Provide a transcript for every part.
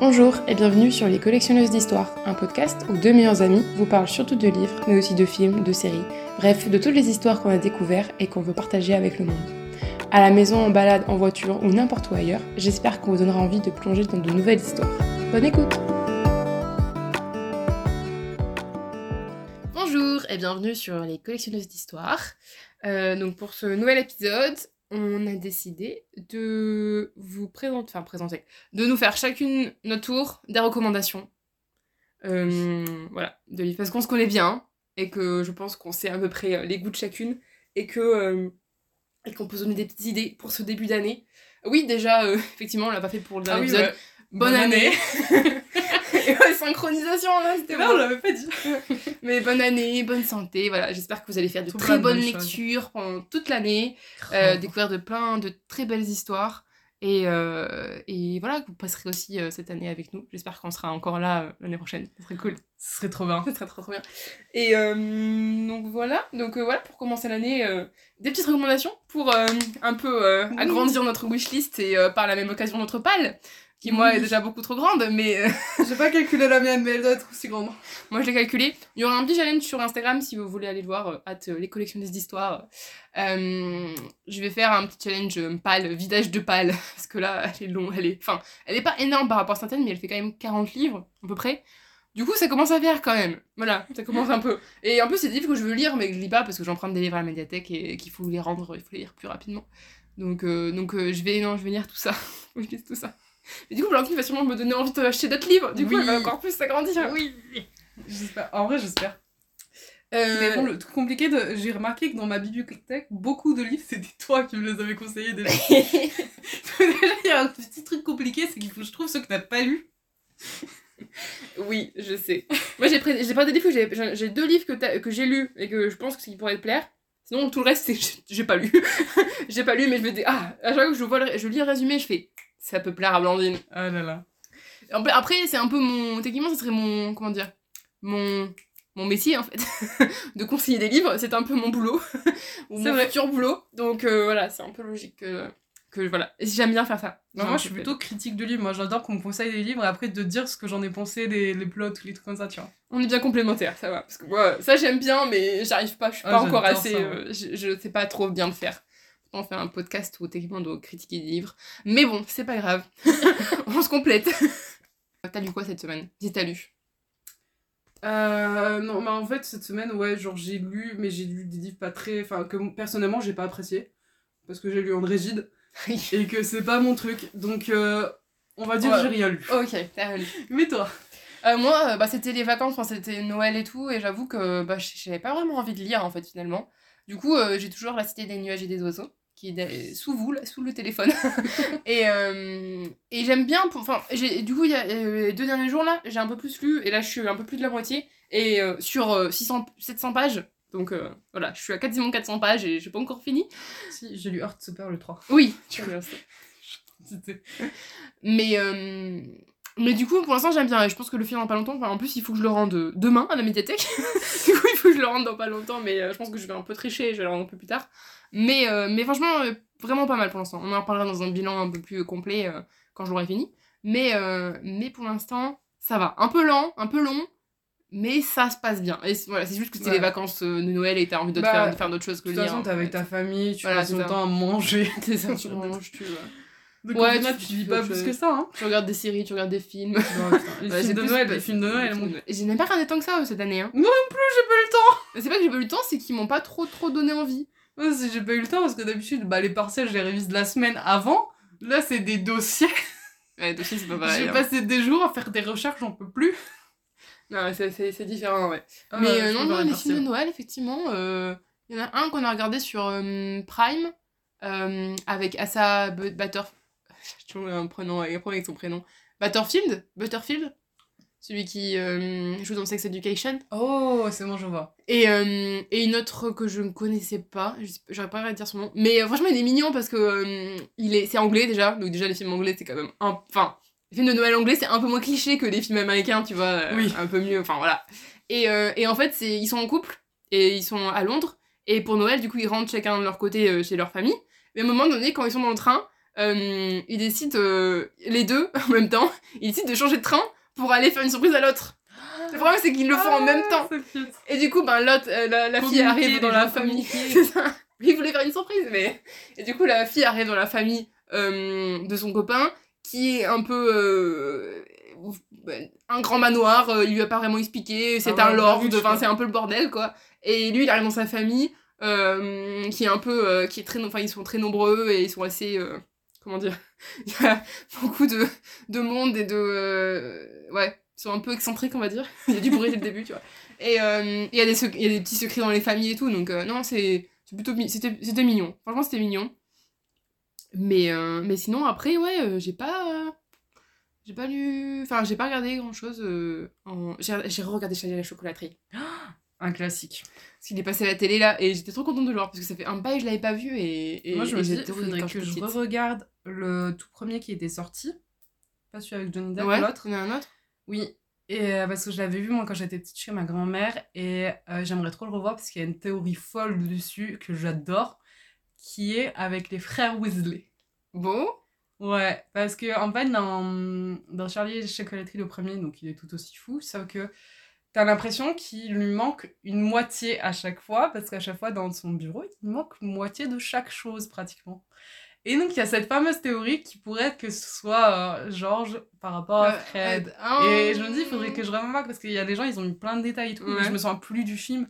Bonjour et bienvenue sur Les Collectionneuses d'Histoire, un podcast où deux meilleurs amis vous parlent surtout de livres, mais aussi de films, de séries, bref, de toutes les histoires qu'on a découvertes et qu'on veut partager avec le monde. À la maison, en balade, en voiture ou n'importe où ailleurs, j'espère qu'on vous donnera envie de plonger dans de nouvelles histoires. Bonne écoute Bonjour et bienvenue sur Les Collectionneuses d'Histoire. Euh, donc pour ce nouvel épisode, on a décidé de vous présenter, enfin présenter, de nous faire chacune notre tour des recommandations. Euh, voilà, de livres. Parce qu'on se connaît bien et que je pense qu'on sait à peu près euh, les goûts de chacune et que euh, et qu'on peut se donner des petites idées pour ce début d'année. Oui, déjà, euh, effectivement, on l'a pas fait pour le dernier Ah oui, épisode. ouais. Bonne, Bonne année. année. Synchronisation là, c'était Non, bon. on l'avait pas dit. Mais bonne année, bonne santé, voilà. J'espère que vous allez faire de Tout très bonnes lectures pendant toute l'année. euh, découvrir de plein de très belles histoires. Et, euh, et voilà, que vous passerez aussi euh, cette année avec nous. J'espère qu'on sera encore là l'année prochaine. Ce serait cool. Ce serait trop bien. Ce serait trop trop bien. Et donc voilà, donc voilà pour commencer l'année, des petites recommandations pour un peu Oui. agrandir notre wishlist et par la même occasion notre palle, qui moi est déjà beaucoup trop grande, mais euh, J'ai pas calculé la mienne, mais elle doit être aussi grande. moi je l'ai calculé. Il y aura un petit challenge sur Instagram si vous voulez aller le voir, euh, hâte les collectionnistes d'histoire. Euh, je vais faire un petit challenge euh, pâle, vidage de pâle, parce que là elle est longue, elle est, enfin, elle est pas énorme par rapport à certaines, mais elle fait quand même 40 livres à peu près. Du coup, ça commence à faire quand même. Voilà, ça commence un peu. Et en plus, c'est des livres que je veux lire, mais que je lis pas parce que j'emprunte des livres à la médiathèque et qu'il faut les rendre, il faut les lire plus rapidement. Donc, euh, donc euh, je vais, non, je vais lire tout ça. Je lise tout ça. Et du coup, Blanquille va sûrement me donner envie d'acheter d'autres livres. Du coup, Oui. elle va encore plus s'agrandir. Oui. J'espère. En vrai, j'espère. Euh, Mais bon, le truc compliqué, de... j'ai remarqué que dans ma bibliothèque, beaucoup de livres, c'était toi qui me les avais conseillés déjà. déjà, il y a un petit truc compliqué, c'est qu'il faut que je trouve ceux que t'as pas lus. Oui, je sais. Moi, j'ai pris, pas des livres j'ai, deux livres que, que j'ai lus et que je pense que qui pourraient te plaire. Sinon, tout le reste, c'est j'ai- j'ai pas lu. j'ai pas lu, mais je me dis, ah, à chaque fois que je, vois le- je lis le résumé, je fais, ça peut plaire à Blandine. Ah là là. Après, c'est un peu mon. Techniquement, ce serait mon. Comment dire Mon. Mon métier en fait, de conseiller des livres, c'est un peu mon boulot, ou mon vrai. futur boulot, donc euh, voilà, c'est un peu logique que, que voilà, Et j'aime bien faire ça. Non, moi, je suis plutôt critique de livres. Moi, j'adore qu'on me conseille des livres et après de dire ce que j'en ai pensé, les, les plots, les trucs comme ça, tu vois. On est bien complémentaires, ça va. Parce que moi, ça j'aime bien, mais j'arrive pas, je suis Ah, pas encore assez. ça, euh, je, je sais pas trop bien le faire. On fait un podcast où techniquement on doit critiquer des livres. Mais bon, c'est pas grave. on se complète. T'as lu quoi cette semaine? Si t'as lu? Euh, non, mais en fait, cette semaine, ouais, genre j'ai lu, mais j'ai lu des livres pas très. Enfin, que personnellement, j'ai pas apprécié. Parce que j'ai lu André Gide et que c'est pas mon truc. Donc, euh, on va dire Ouais. que j'ai rien lu. ok, t'as lu. Mais toi? Euh, moi, bah, c'était les vacances, enfin, c'était Noël et tout, et j'avoue que bah, j'avais pas vraiment envie de lire en fait finalement. Du coup, j'ai toujours La Cité des nuages et des oiseaux, qui est de- sous vous, là, sous le téléphone. et euh, et j'aime bien, enfin, du coup, il y a euh, les deux derniers jours là, j'ai un peu plus lu, et là je suis un peu plus de la moitié, et euh, sur euh, 600, 700 pages. Donc euh, voilà, je suis à quasiment 400 pages et j'ai pas encore fini. Si, j'ai lu Heartstopper le 3. Oui, tu vois Mais, euh, mais du coup, pour l'instant, j'aime bien. Et je pense que le film dans pas longtemps. Enfin, en plus, il faut que je le rende euh, demain à la médiathèque. du coup, il faut que je le rende dans pas longtemps. Mais euh, je pense que je vais un peu tricher. Je vais le rendre un peu plus tard. Mais, euh, mais franchement, euh, vraiment pas mal pour l'instant. On en reparlera dans un bilan un peu plus complet euh, quand je l'aurai fini. Mais, mais pour l'instant, ça va. Un peu lent, un peu long. Mais ça se passe bien. Et c'est- voilà, c'est juste que c'était Ouais. les vacances de Noël et t'as envie de Bah, faire, de faire d'autres choses que De toute lire. façon, t'es avec ta famille, tu Voilà, passes c'est ton temps à manger. C'est ça, tu manges, tu, euh, Donc, Ouais, tu- tu vis pas plus que ça, hein. tu regardes des séries, tu regardes des films. Non, les Ouais, films de Noël, les films de Noël, mon de- j'ai même pas regardé tant que ça cette année. Hein. Moi non plus, j'ai pas eu le temps. Mais C'est pas que j'ai pas eu le temps, c'est qu'ils m'ont pas trop trop donné envie. J'ai pas eu le temps parce que d'habitude, bah, les partiels, je les révise la semaine avant. Là, c'est des dossiers. Ouais, dossier, c'est pas pareil. J'ai hein. passé des jours à faire des recherches, j'en peux plus. Non, c'est- différent, ouais. Ah, Mais euh, je non, non, les les films de. Noël, effectivement, euh, il y en a un qu'on a regardé sur euh, Prime euh, avec Asa Bu- Butter. J'ai toujours un prénom, un problème avec son prénom. Butterfield? Butterfield? Celui qui euh, joue dans Sex Education. Oh, c'est bon, je vois. Et, euh, et une autre que je ne connaissais pas, j'aurais pas à dire son nom, mais euh, franchement il est mignon parce que euh, il est, c'est anglais déjà, donc déjà les films anglais c'est quand même un, enfin les films de Noël anglais c'est un peu moins cliché que les films américains, tu vois, Oui. un peu mieux, enfin voilà. Et, et en fait c'est, ils sont en couple et ils sont à Londres et pour Noël du coup ils rentrent chacun de leur côté chez leur famille, mais à un moment donné quand ils sont dans le train, ils décident, les deux, en même temps, ils décident de changer de train pour aller faire une surprise à l'autre. Le problème, c'est qu'ils le font en même temps. Ah, c'est cute. Et du coup, ben, l'autre, euh, la, la fille arrive dans la famille. Il voulait faire une surprise, mais. Et du coup, la fille arrive dans la famille euh, de son copain, qui est un peu. euh, un grand manoir, il lui a pas vraiment expliqué, c'est Ah un ouais, lord, enfin, c'est un peu le bordel, quoi. Et lui, il arrive dans sa famille, euh, qui est un peu. euh, qui est très. Enfin, ils sont très nombreux et ils sont assez. euh, comment dire Il y a beaucoup de, de monde et de. euh, ouais, ils sont un peu excentriques, on va dire. Il y a du bruit dès le début, tu vois. Et euh, il y, a des il y a des petits secrets dans les familles et tout, donc euh, non, c'est c'est plutôt. C'était c'était mignon. Franchement, c'était mignon. Mais, mais sinon, après, ouais, j'ai pas. j'ai pas lu. Enfin, j'ai pas regardé grand chose. en... J'ai j'ai re-regardé Charlie la chocolaterie. Un classique. Parce qu'il est passé à la télé là, et j'étais trop contente de le voir, parce que ça fait un bail, je l'avais pas vu, et. et Moi, je me et dis, faudrait que je re-regarde le tout premier qui était sorti. Pas celui avec Johnny Depp, Ouais, l'autre. il y en a un autre? Oui. Et euh, parce que je l'avais vu moi quand j'étais petite chez ma grand-mère et euh, j'aimerais trop le revoir parce qu'il y a une théorie folle dessus que j'adore qui est avec les frères Weasley. Bon? Ouais, parce que en fait dans, dans Charlie et la chocolaterie le premier donc il est tout aussi fou sauf que t'as l'impression qu'il lui manque une moitié à chaque fois parce qu'à chaque fois dans son bureau il manque moitié de chaque chose pratiquement. Et donc il y a cette fameuse théorie qui pourrait être que ce soit euh, George par rapport à Euh, Fred. euh. Et je me dis, il faudrait que je remarque parce qu'il y a des gens, ils ont mis plein de détails et tout, mais Ouais. je me sens plus du film.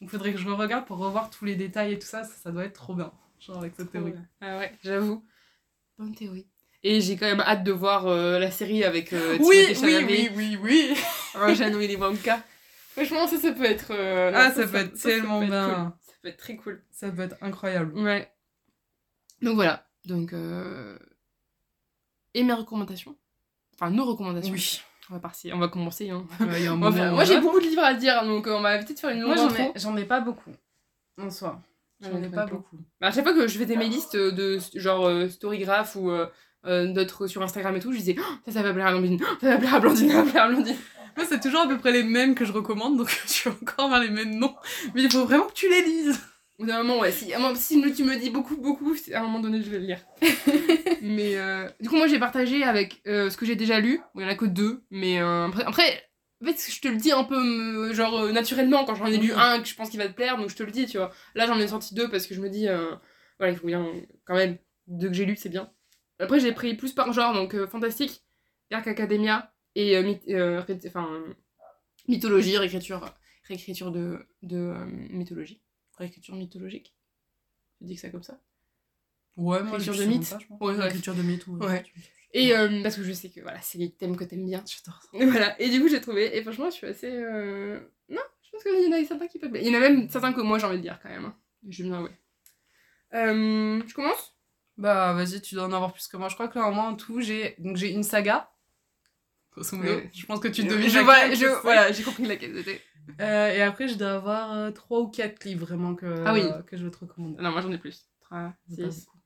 Donc il faudrait que je regarde pour revoir tous les détails et tout ça, ça, ça doit être trop bien. Genre avec cette théorie. Ah ouais, j'avoue. Bonne théorie. Et j'ai quand même hâte de voir euh, la série avec euh, Oui, oui, Chalamet, oui, oui, oui. jeune Willy Wonka. Franchement, ça, ça peut être... euh, non, Ah, ça peut être ça tellement peut être bien. cool. Ça peut être très cool. Ça peut être incroyable. Ouais. Donc voilà. Donc... Euh... Et mes recommandations. Enfin, nos recommandations. Oui. On va, partir, on va commencer. Hein. Ouais, On va faire- Moi, j'ai beaucoup de livres à dire, donc euh, on va peut-être faire une Moi, longue j'en ai, intro. j'en ai pas beaucoup. En soi. J'en ai pas pas. beaucoup. Bah, à chaque fois que je fais mes listes de genre euh, Storygraph ou euh, euh, d'autres sur Instagram et tout, je disais Oh, ça, ça va plaire à Blandine, Oh, ça va plaire à Blandine, ça va plaire à Blandine. Moi, c'est toujours à peu près les mêmes que je recommande, donc je suis encore dans les mêmes noms. Mais il faut vraiment que tu les lises. Au d'un moment, ouais, si, si tu me dis beaucoup, beaucoup, à un moment donné, je vais le lire. mais euh, du coup, moi, j'ai partagé avec euh, ce que j'ai déjà lu. Il y en a que deux, mais euh, après, après, en fait, je te le dis un peu, genre, naturellement, quand j'en ai lu un que je pense qu'il va te plaire, donc je te le dis, tu vois. Là, j'en ai sorti deux parce que je me dis, voilà, il faut bien, quand même, deux que j'ai lus, c'est bien. Après, j'ai pris plus par genre, donc fantastique, Dark Academia et myth- mythologie, réécriture, réécriture de, de mythologie. Réécriture mythologique. Je dis que ça comme ça. Ouais, moi, Écriture je de mythe. pas. Ouais, ouais. Écriture de mythe, ouais. Ouais. Et euh, parce que je sais que voilà, c'est les thèmes que t'aimes bien. J'adore voilà. Et du coup, j'ai trouvé. Et franchement, je suis assez. euh, Non, je pense qu'il y en a certains qui peuvent. Il y en a même certains que moi j'ai envie de dire quand même. hein. Je bien, ouais. Euh, je commence? Bah vas-y, tu dois en avoir plus que moi. Je crois que là, moi en tout, j'ai donc j'ai une saga. Grosso modo. Ouais. Je pense que tu Je devines. vois, je, voilà, j'ai compris laquelle c'était. Euh, et après, je dois avoir euh, trois ou quatre livres vraiment que, Ah oui. que je veux te recommander. Non, moi j'en ai plus. 3, J'ai pas 6, beaucoup.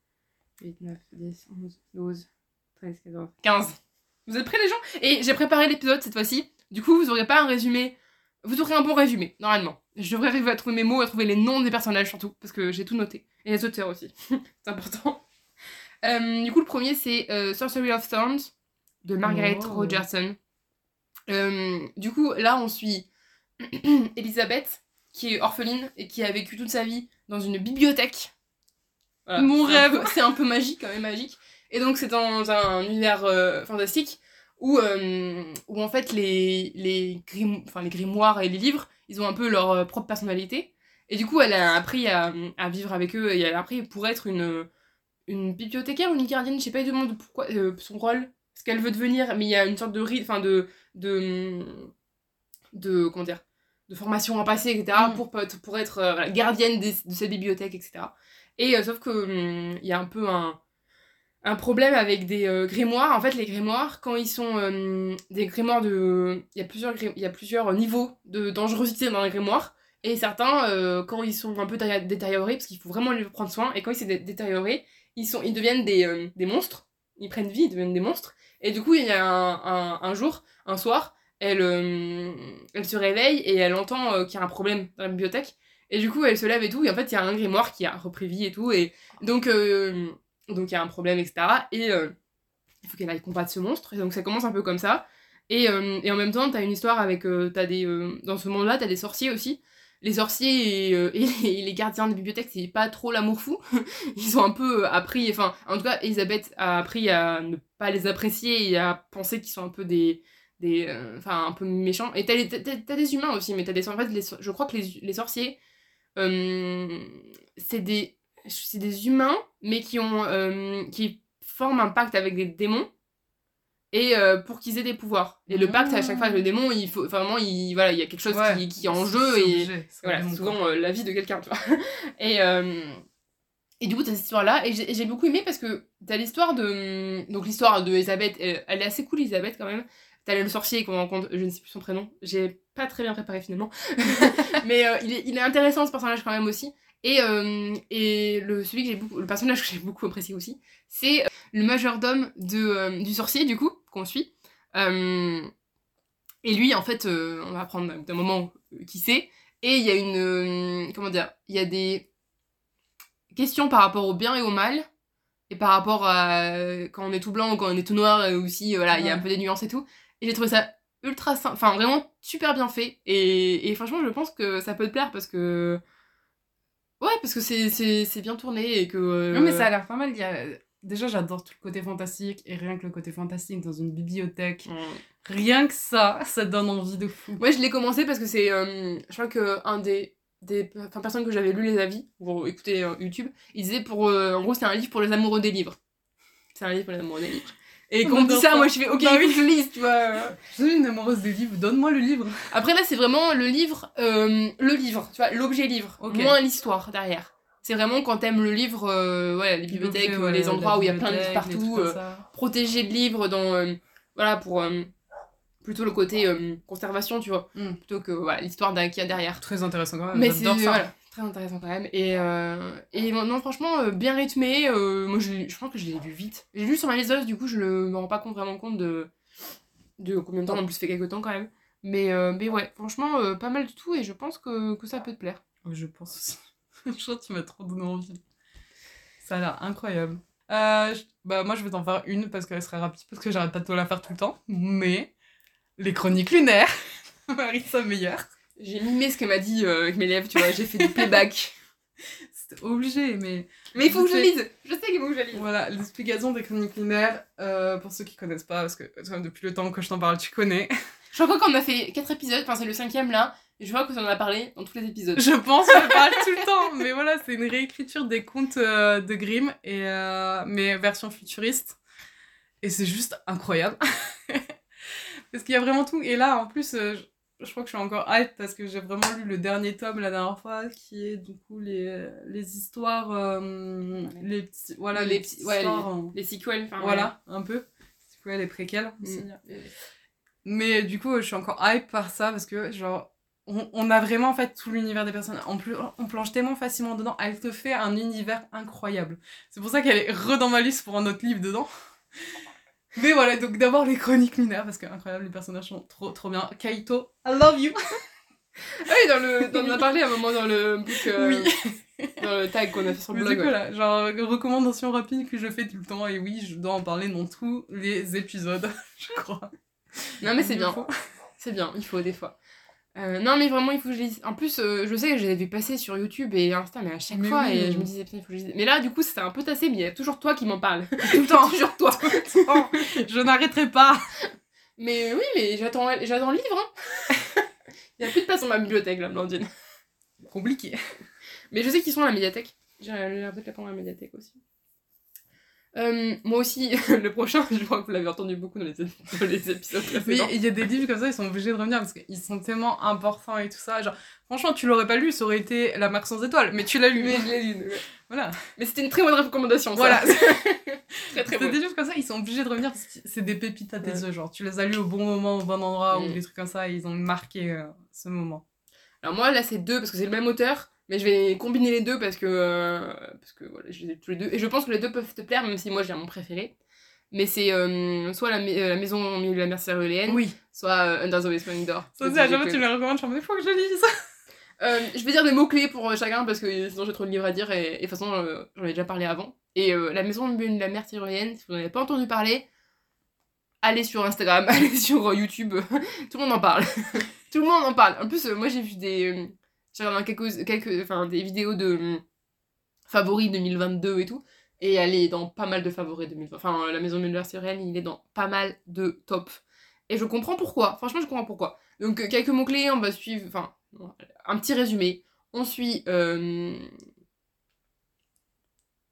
8, 9, 10, 11, 12, 13, 14, 15. Vous êtes prêts les gens? Et j'ai préparé l'épisode cette fois-ci. Du coup, vous aurez pas un résumé. Vous aurez un bon résumé, normalement. Je devrais arriver à trouver mes mots, à trouver les noms des personnages surtout, parce que j'ai tout noté. Et les auteurs aussi. c'est important. Euh, du coup, le premier, c'est euh, Sorcery of Thorns de Margaret Oh. Rogerson. Euh, du coup, là, on suit Elisabeth, qui est orpheline et qui a vécu toute sa vie dans une bibliothèque. Voilà, Mon rêve. C'est un peu magique, quand même magique. Et donc, c'est dans un univers euh, fantastique où, euh, où, en fait, les, les, grim- enfin, les grimoires et les livres, ils ont un peu leur euh, propre personnalité. Et du coup, elle a appris à, à vivre avec eux et elle a appris pour être une, une bibliothécaire ou une gardienne, je sais pas exactement pourquoi, son rôle, ce qu'elle veut devenir, mais il y a une sorte de rite, enfin de, de, de, comment dire, de formation à passer, etc., Mm. pour, pour être euh, voilà, gardienne des- de cette bibliothèque, etc. Et euh, sauf que hum, il y a un peu un, un problème avec des euh, grimoires. En fait, les grimoires, quand ils sont euh, des grimoires de. Il y a plusieurs, il y a plusieurs niveaux de dangerosité dans les grimoires. Et certains, euh, quand ils sont un peu détériorés, parce qu'il faut vraiment les prendre soin, et quand ils sont dé- détériorés, ils, sont, ils deviennent des, des monstres. Ils prennent vie, ils deviennent des monstres. Et du coup, il y a un, un, un jour, un soir, elle, euh, elle se réveille et elle entend euh, qu'il y a un problème dans la bibliothèque. Et du coup, elle se lève et tout. Et en fait, il y a un grimoire qui a repris vie et tout. Et donc, euh, donc il y a un problème, etc. Et il faut qu'elle aille combattre ce monstre. Et donc ça commence un peu comme ça. Et, et en même temps, t'as une histoire avec. t'as des, dans ce monde-là, t'as des sorciers aussi. Les sorciers et, les, les gardiens de bibliothèque, c'est pas trop l'amour fou. Ils ont un peu appris. Enfin, en tout cas, Elisabeth a appris à ne pas les apprécier et à penser qu'ils sont un peu des. Des euh, enfin, un peu méchants. Et t'as, t'as, t'as- des humains aussi, mais t'as des. En fait, les je crois que les, les sorciers. euh, c'est des. C'est des humains, mais qui ont. euh, qui forment un pacte avec des démons et euh, pour qu'ils aient des pouvoirs. Et le pacte, à chaque fois, avec le démon, il faut enfin, vraiment, il, voilà, il y a quelque chose Ouais. qui, qui est en jeu C'est et obligé, c'est voilà, c'est souvent euh, la vie de quelqu'un, tu vois. Et, euh, et du coup, t'as cette histoire-là, et j'ai et j'ai beaucoup aimé parce que t'as l'histoire de. Donc, l'histoire de Elisabeth, elle, elle est assez cool, Elisabeth, quand même. T'as le sorcier qu'on rencontre, je ne sais plus son prénom, j'ai pas très bien préparé finalement. Mais euh, il, est, il est intéressant ce personnage quand même aussi. Et, euh, et le, celui que j'ai beaucoup, le personnage que j'ai beaucoup apprécié aussi, c'est euh, le majordome de, du sorcier, du coup, qu'on suit. Et lui, en fait, on va apprendre d'un moment qui c'est. Et il y a une. comment dire Il y a des questions par rapport au bien et au mal. Et par rapport à quand on est tout blanc ou quand on est tout noir aussi, voilà, il y a un peu des nuances et tout. Et j'ai trouvé ça ultra simple, enfin vraiment super bien fait. Et, et franchement, je pense que ça peut te plaire parce que. Ouais, parce que c'est- c'est c'est bien tourné et que. euh, Non, mais ça a l'air pas mal. Il y a... Déjà, j'adore tout le côté fantastique. Et rien que le côté fantastique dans une bibliothèque, rien que ça, ça donne envie de fou. Moi, je l'ai commencé parce que c'est. euh, je crois que un des. des enfin, personnes que j'avais lu les avis, pour écouter euh, YouTube, il disait pour. euh, en gros, c'est un livre pour les amoureux des livres. C'est un livre pour les amoureux des livres. Et On quand on me dit ça, moi je fais ok, Bah oui. je lise, tu vois. Je suis une amoureuse des livres, donne-moi le livre. Après là, c'est vraiment le livre, euh, le livre, tu vois, l'objet livre, Ok. moins l'histoire derrière. C'est vraiment quand t'aimes le livre, euh, ouais, les bibliothèques, euh, ouais, les endroits où il y a plein de livres partout, euh, protéger le livre dans, voilà, pour plutôt le côté conservation, tu vois, Mm. plutôt que voilà l'histoire qu'il y a derrière. Très intéressant quand même. Mais c'est j'adore ça. voilà, très intéressant quand même. Et, euh, et non, franchement, euh, bien rythmé. euh, moi, je, je pense que je l'ai lu vite. J'ai lu sur ma liseuse, du coup, je ne me rends pas compte, vraiment compte de, de combien de temps. En plus, fait quelques temps quand même. Mais, mais ouais, franchement, pas mal du tout. Et je pense que, que ça peut te plaire. Ouais, Je pense aussi. je crois que tu m'as trop donné envie. Ça a l'air incroyable. Bah, moi, je vais t'en faire une parce qu'elle serait rapide, parce que j'arrête pas de te la faire tout le temps. Mais les chroniques lunaires, Marissa Meyer. J'ai mimé ce qu'elle m'a dit euh, avec mes lèvres, tu vois. J'ai fait du playback. C'était obligé, mais mais il faut que je lise. Je sais qu'il faut que je lise. voilà, l'explication des chroniques lunaires, euh, pour ceux qui connaissent pas, parce que toi, depuis le temps que je t'en parle, tu connais. Je crois qu'on a fait 4 épisodes. Enfin, c'est le cinquième là. Et je vois que ça en a parlé dans tous les épisodes. Je pense que je parle tout le temps, mais voilà, c'est une réécriture des contes euh, de Grimm, et, euh, mais version futuriste. Et c'est juste incroyable. parce qu'il y a vraiment tout. Et là, en plus, euh, je, crois que je suis encore hype parce que j'ai vraiment lu le dernier tome la dernière fois, qui est du coup les, les histoires. euh, les petits. Voilà, Les les, petits- petites ouais, histoires. euh, Les sequels, enfin. voilà, un peu. Quoi les préquels. Mm. Mais du coup, je suis encore hype par ça parce que, genre, on, on a vraiment en fait tout l'univers des personnes. En plus, on plonge tellement facilement dedans. Elle te fait un univers incroyable. C'est pour ça qu'elle est re dans ma liste pour un autre livre dedans. Mais voilà, donc d'abord les chroniques lunaires parce que incroyable, les personnages sont trop trop bien. Kaito, I love you. Oui, dans le, dans, on en a parlé à un moment dans le book, euh, Oui. dans le tag qu'on a fait sur le blog. quoi ouais. là Genre, recommandation rapide que je fais tout le temps. Et oui, je dois en parler dans tous les épisodes, je crois. Non mais c'est bien, c'est bien, il faut des fois. Euh, non mais vraiment il faut que je lise. En plus euh, je sais que je l'avais vu passer sur YouTube et Insta mais à chaque Mais fois oui. et je me disais putain il faut que je lise. Mais là du coup c'était un peu tassé mais il y a toujours toi qui m'en parle. Tout le temps. toujours toi. Je n'arrêterai pas. Mais oui mais j'attends le livre. Hein. il y a plus de place dans ma bibliothèque là Blandine. Compliqué. Mais je sais qu'ils sont à la médiathèque. J'ai de les prendre à la médiathèque aussi. Euh, moi aussi, le prochain, je crois que vous l'avez entendu beaucoup dans les, dans les épisodes Mais précédents. il y a des livres comme ça, ils sont obligés de revenir parce qu'ils sont tellement importants et tout ça. Genre, franchement, tu l'aurais pas lu, ça aurait été La marque sans étoiles, mais tu l'as lu. Mais je l'ai lu. Voilà. Mais c'était une très bonne recommandation. ça. Voilà. très très C'est des livres comme ça, ils sont obligés de revenir parce que c'est des pépites à tes Ouais. yeux. Genre, tu les as lus au bon moment, au bon endroit, ou Mm. des trucs comme ça, et ils ont marqué euh, ce moment. Alors moi là c'est deux parce que c'est le même auteur, mais je vais combiner les deux parce que euh, parce que voilà je les ai tous les deux et je pense que les deux peuvent te plaire même si moi j'ai mon préféré. Mais c'est euh, soit la, euh, la maison au milieu de la mer céruléenne, Oui. soit Under the Whispering Door. Ça, à chaque fois, que- tu me recommandes, je mode, il faut que je lise. Je vais dire des mots-clés pour chacun parce que sinon j'ai trop de livres à dire et, et de toute façon j'en ai déjà parlé avant. Et la maison de la mère tyroléenne, si vous n'en avez pas entendu parler, allez sur Instagram, allez sur YouTube, tout le monde en parle. tout le monde en parle. En plus, moi j'ai vu des. J'ai regardé quelques, quelques, enfin, des vidéos de euh, favoris 2022 et tout. Et elle est dans pas mal de favoris 2020. Enfin, euh, la maison mère tyroléenne, il est dans pas mal de top. Et je comprends pourquoi. Franchement, je comprends pourquoi. Donc, euh, quelques mots-clés, on va suivre. Enfin, un petit résumé. On suit. euh,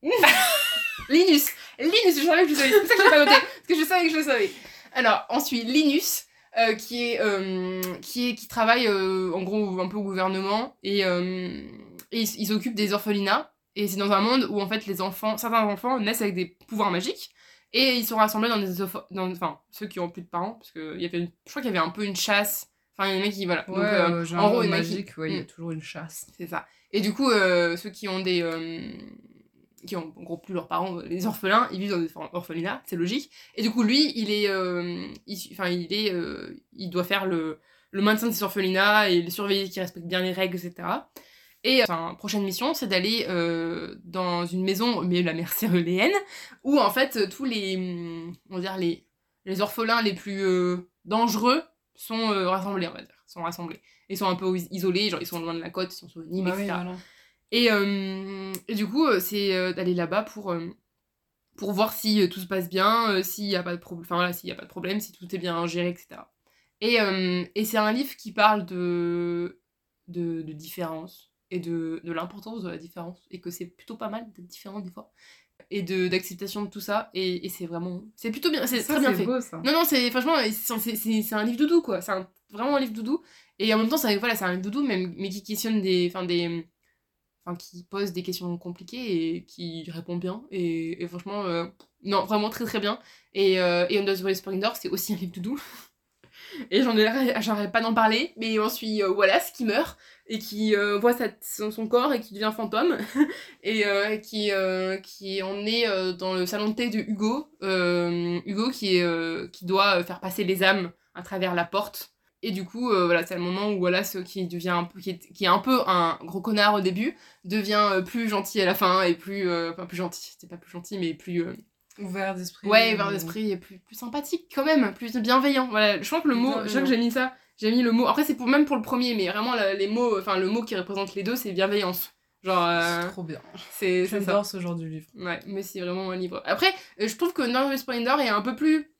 Linus Linus, je savais que je savais. C'est pour ça que je pas noté. Parce que je savais que je le savais. Alors, on suit Linus, euh, qui, est, euh, qui, est, qui travaille euh, en gros un peu au gouvernement. Et, et il, il s'occupe des orphelinats. Et c'est dans un monde où en fait les enfants, certains enfants naissent avec des pouvoirs magiques. Et ils sont rassemblés dans des. Dans, enfin, ceux qui ont plus de parents. Parce que il y avait une- je crois qu'il y avait un peu une chasse. Enfin, il y en a qui. Voilà. Donc, en gros, il qui- ouais, y a Mm. toujours une chasse. c'est ça. Et du coup, ceux qui ont des. Qui ont en gros plus leurs parents, euh, les orphelins, ils vivent dans des or- orphelinats, c'est logique. Et du coup, lui, il est. euh, il, enfin, il est. euh, il doit faire le, le maintien de ces orphelinats et les surveiller qu'ils respectent bien les règles, etc. Et enfin, prochaine mission, c'est d'aller euh, dans une maison, mais la mère cyruléenne, où en fait, tous les. hum, On va dire les, les orphelins les plus euh, dangereux sont euh, rassemblés, on va dire. Sont rassemblés. Ils sont un peu is- isolés, genre ils sont loin de la côte, ils sont sur une île, Bah etc. oui, voilà. Et, euh, et du coup, euh, c'est euh, d'aller là-bas pour, pour voir si tout se passe bien, euh, s'il n'y a pas de enfin voilà, y a pas de problème, si tout est bien géré, etc. Et, euh, et c'est un livre qui parle de, de, de différence et de, de l'importance de la différence et que c'est plutôt pas mal d'être différent des fois et de d'acceptation de tout ça et, et c'est vraiment c'est plutôt bien c'est très bien c'est fait beau, ça. non, non, c'est franchement, c'est c'est- c'est- c'est un livre doudou, quoi. C'est vraiment un livre doudou. Et en même temps, c'est voilà, c'est un livre doudou, mais, mais qui questionne des. Enfin, des. Qui pose des questions compliquées et qui répond bien. Et, franchement, euh, non, vraiment très très bien. Et, euh, et the Whispering Door, c'est aussi un livre doudou. Et j'en ai, j'arrête pas d'en parler, mais on suit euh, Wallace qui meurt et qui voit son, corps et qui devient fantôme et qui, qui en est dans le salon de thé de Hugo. Hugo qui, doit faire passer les âmes à travers la porte. Et du coup, euh, voilà, c'est le moment où Wallace, qui devient un peu, qui est, qui est un peu un gros connard au début, devient euh, plus gentil à la fin et plus, euh, enfin plus gentil, c'est pas plus gentil, mais plus, euh, Ouvert d'esprit. Ouais, euh, vers l'esprit et plus, plus sympathique quand même, plus bienveillant. Voilà, je crois que le mot, je crois que j'ai mis ça, j'ai mis le mot. Après c'est pour même pour le premier, mais vraiment la- les mots, enfin le mot qui représente les deux, c'est bienveillance. Genre, euh, C'est trop bien. c'est. J'adore ce genre de livre. Ouais, mais c'est vraiment un livre. Après, euh, je trouve que Northwest Splendor est un peu plus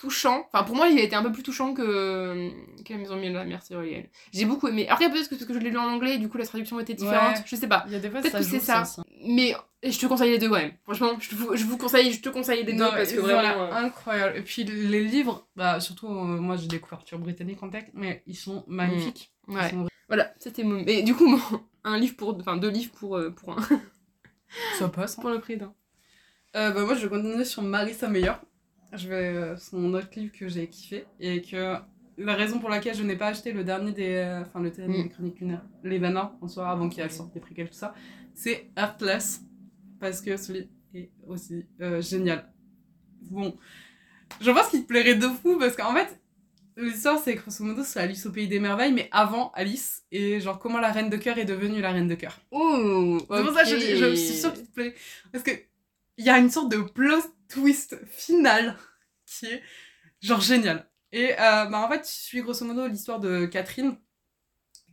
touchant. Enfin, pour moi, il a été un peu plus touchant que, que La Maison de la Mère Tyroléenne. J'ai beaucoup aimé. Après, peut-être que parce que je l'ai lu en anglais, du coup, la traduction était différente. Ouais. Je sais pas. Il y a des fois, Peut-être que c'est ça. Mais je te conseille les deux quand même. Franchement, je vous, je vous conseille, je te conseille les deux Non, parce que voilà, vraiment. euh, incroyable. Et puis les livres, bah, surtout euh, moi j'ai des couvertures britanniques en tech, mais ils sont magnifiques. Ils Ouais. sont- Voilà, c'était mon. Et du coup, mon- un livre pour. Enfin, deux livres pour, euh, pour un. Ça passe. hein. pour le prix d'un. Euh, bah, moi je vais continuer sur Marissa Meyer. Je vais euh, son autre livre que j'ai kiffé et que la raison pour laquelle je n'ai pas acheté le dernier des euh, enfin le dernier Mm. des chroniques lunaires, les bananes en soir avant qu'il sorte des préquels tout ça, c'est Heartless parce que celui est aussi euh, génial. Bon, je pense qu'il te plairait de fou parce qu'en fait l'histoire c'est grosso modo c'est Alice au pays des merveilles mais avant Alice et genre comment la reine de cœur est devenue la reine de cœur. Ouh C'est pour ça que je suis sûre qu'il te plaît. Parce que il y a une sorte de plot twist final qui est genre génial. Et euh, bah, en fait, je suis grosso modo l'histoire de Catherine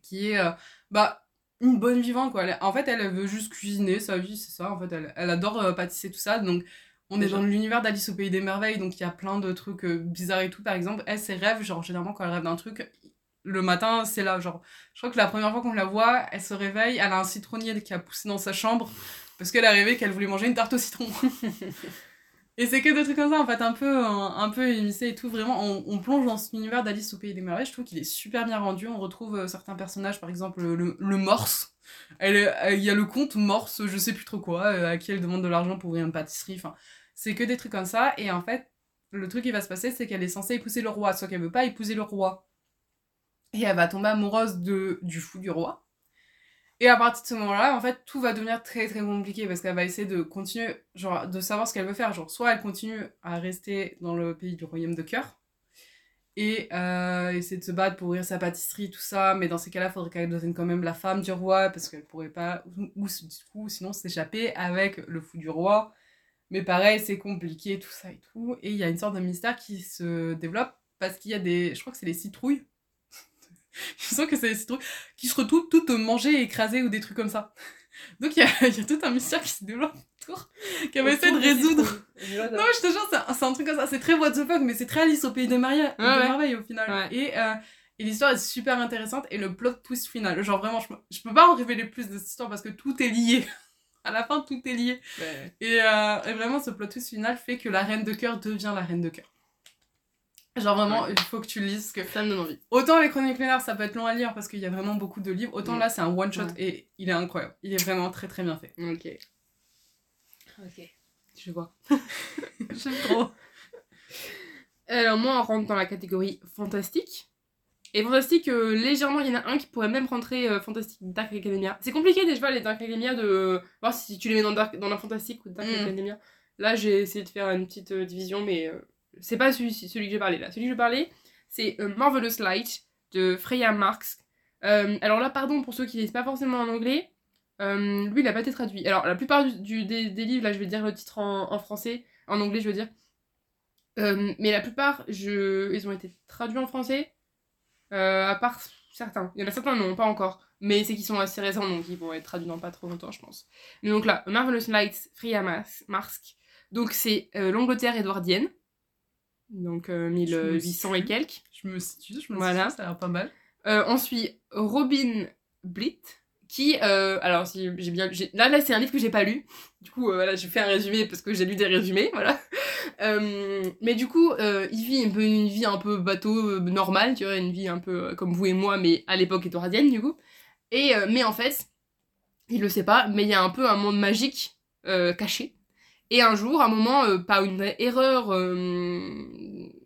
qui est euh, bah une bonne vivante quoi. Elle- en fait, elle veut juste cuisiner sa vie, c'est ça. En fait, elle, elle adore euh, pâtisser tout ça. Donc on est dans l'univers d'Alice au pays des merveilles, donc il y a plein de trucs bizarres et tout. Par exemple, elle ses rêves, genre généralement quand elle rêve d'un truc, le matin c'est là. Genre, je crois que la première fois qu'on la voit, elle se réveille, elle a un citronnier qui a poussé dans sa chambre parce qu'elle a rêvé qu'elle voulait manger une tarte au citron. Et c'est que des trucs comme ça, en fait, un peu, un, un peu émissé et tout. Vraiment, on, on plonge dans cet univers d'Alice au Pays des Merveilles. Je trouve qu'il est super bien rendu. On retrouve euh, certains personnages, par exemple le, le Morse. Euh, Il y a le comte Morse, je sais plus trop quoi, euh, à qui elle demande de l'argent pour ouvrir une pâtisserie. Enfin, c'est que des trucs comme ça. Et en fait, le truc qui va se passer, c'est qu'elle est censée épouser le roi, sauf qu'elle veut pas épouser le roi. Et elle va tomber amoureuse de, du fou du roi. Et à partir de ce moment-là, en fait, tout va devenir très très compliqué parce qu'elle va essayer de continuer, genre, de savoir ce qu'elle veut faire. Genre, soit elle continue à rester dans le pays du royaume de cœur, et euh, essayer de se battre pour ouvrir sa pâtisserie, tout ça. Mais dans ces cas-là, il faudrait qu'elle devienne quand même la femme du roi parce qu'elle pourrait pas, ou, coup, sinon s'échapper avec le fou du roi. Mais pareil, c'est compliqué, tout ça et tout. Et il y a une sorte de mystère qui se développe parce qu'il y a des. Je crois que c'est les citrouilles. je sens que c'est les citrouilles qui se retrouvent toutes mangées, écrasées ou des trucs comme ça. Donc il y a, y a, tout un mystère qui se développe autour, qu'elle va essayer de résoudre. non, je te jure, c'est un, un, truc comme ça. C'est très what the fuck, mais c'est très Alice au pays des, Maria, ouais, de merveilles au final. Ouais. Et, euh, et l'histoire est super intéressante et le plot twist final. Genre vraiment, je, je peux pas en révéler plus de cette histoire parce que tout est lié. à la fin, tout est lié. Ouais. Et, euh, et, vraiment, ce plot twist final fait que la reine de cœur devient la reine de cœur. Genre vraiment, Ouais. il faut que tu lises. Que... Ça me donne envie. Autant les chroniques lunaires, ça peut être long à lire parce qu'il y a vraiment beaucoup de livres. Autant Mm. là, c'est un one shot Ouais. et il est incroyable. Il est vraiment très très bien fait. Ok. Ok. Je vois. J'aime trop. Alors moi, on rentre dans la catégorie fantastique. Et fantastique, euh, légèrement, il y en a un qui pourrait même rentrer euh, fantastique Dark Academia. C'est compliqué déjà les Dark Academia de voir si tu les mets dans, Dark, dans la fantastique ou Dark Mm. Academia. Là, j'ai essayé de faire une petite euh, division, mais euh, c'est pas celui, que j'ai parlé là. Celui que je parlais, c'est euh, Marvelous Light de Freya Marks. Euh, alors là, pardon pour ceux qui lisent pas forcément en anglais. Euh, lui, il a pas été traduit. Alors, la plupart du, des, livres, là, je vais dire le titre en, français, en anglais, je veux dire. Mais la plupart, je... ils ont été traduits en français. À part certains. Il y en a certains, non, pas encore. Mais c'est qu'ils sont assez récents, donc ils vont être traduits dans pas trop longtemps, je pense. Mais donc là, Marvelous Lights, Freya Marsk. Donc c'est l'Angleterre édouardienne. Donc euh, 1800 et quelques. Je me situe, je me Voilà. situe, ça a l'air pas mal. Euh, ensuite, Robin Blitt, qui, euh, alors si j'ai bien, là là c'est un livre que j'ai pas lu. Du coup, euh, voilà, je fais un résumé parce que j'ai lu des résumés, voilà. Euh, mais du coup, euh, il vit un peu une vie un peu bateau euh, normale, tu vois, une vie un peu euh, comme vous et moi, mais à l'époque édouardienne du coup. Et euh, mais en fait, il le sait pas, mais il y a un peu un monde magique euh, caché. Et un jour, un moment, euh, par une erreur, euh,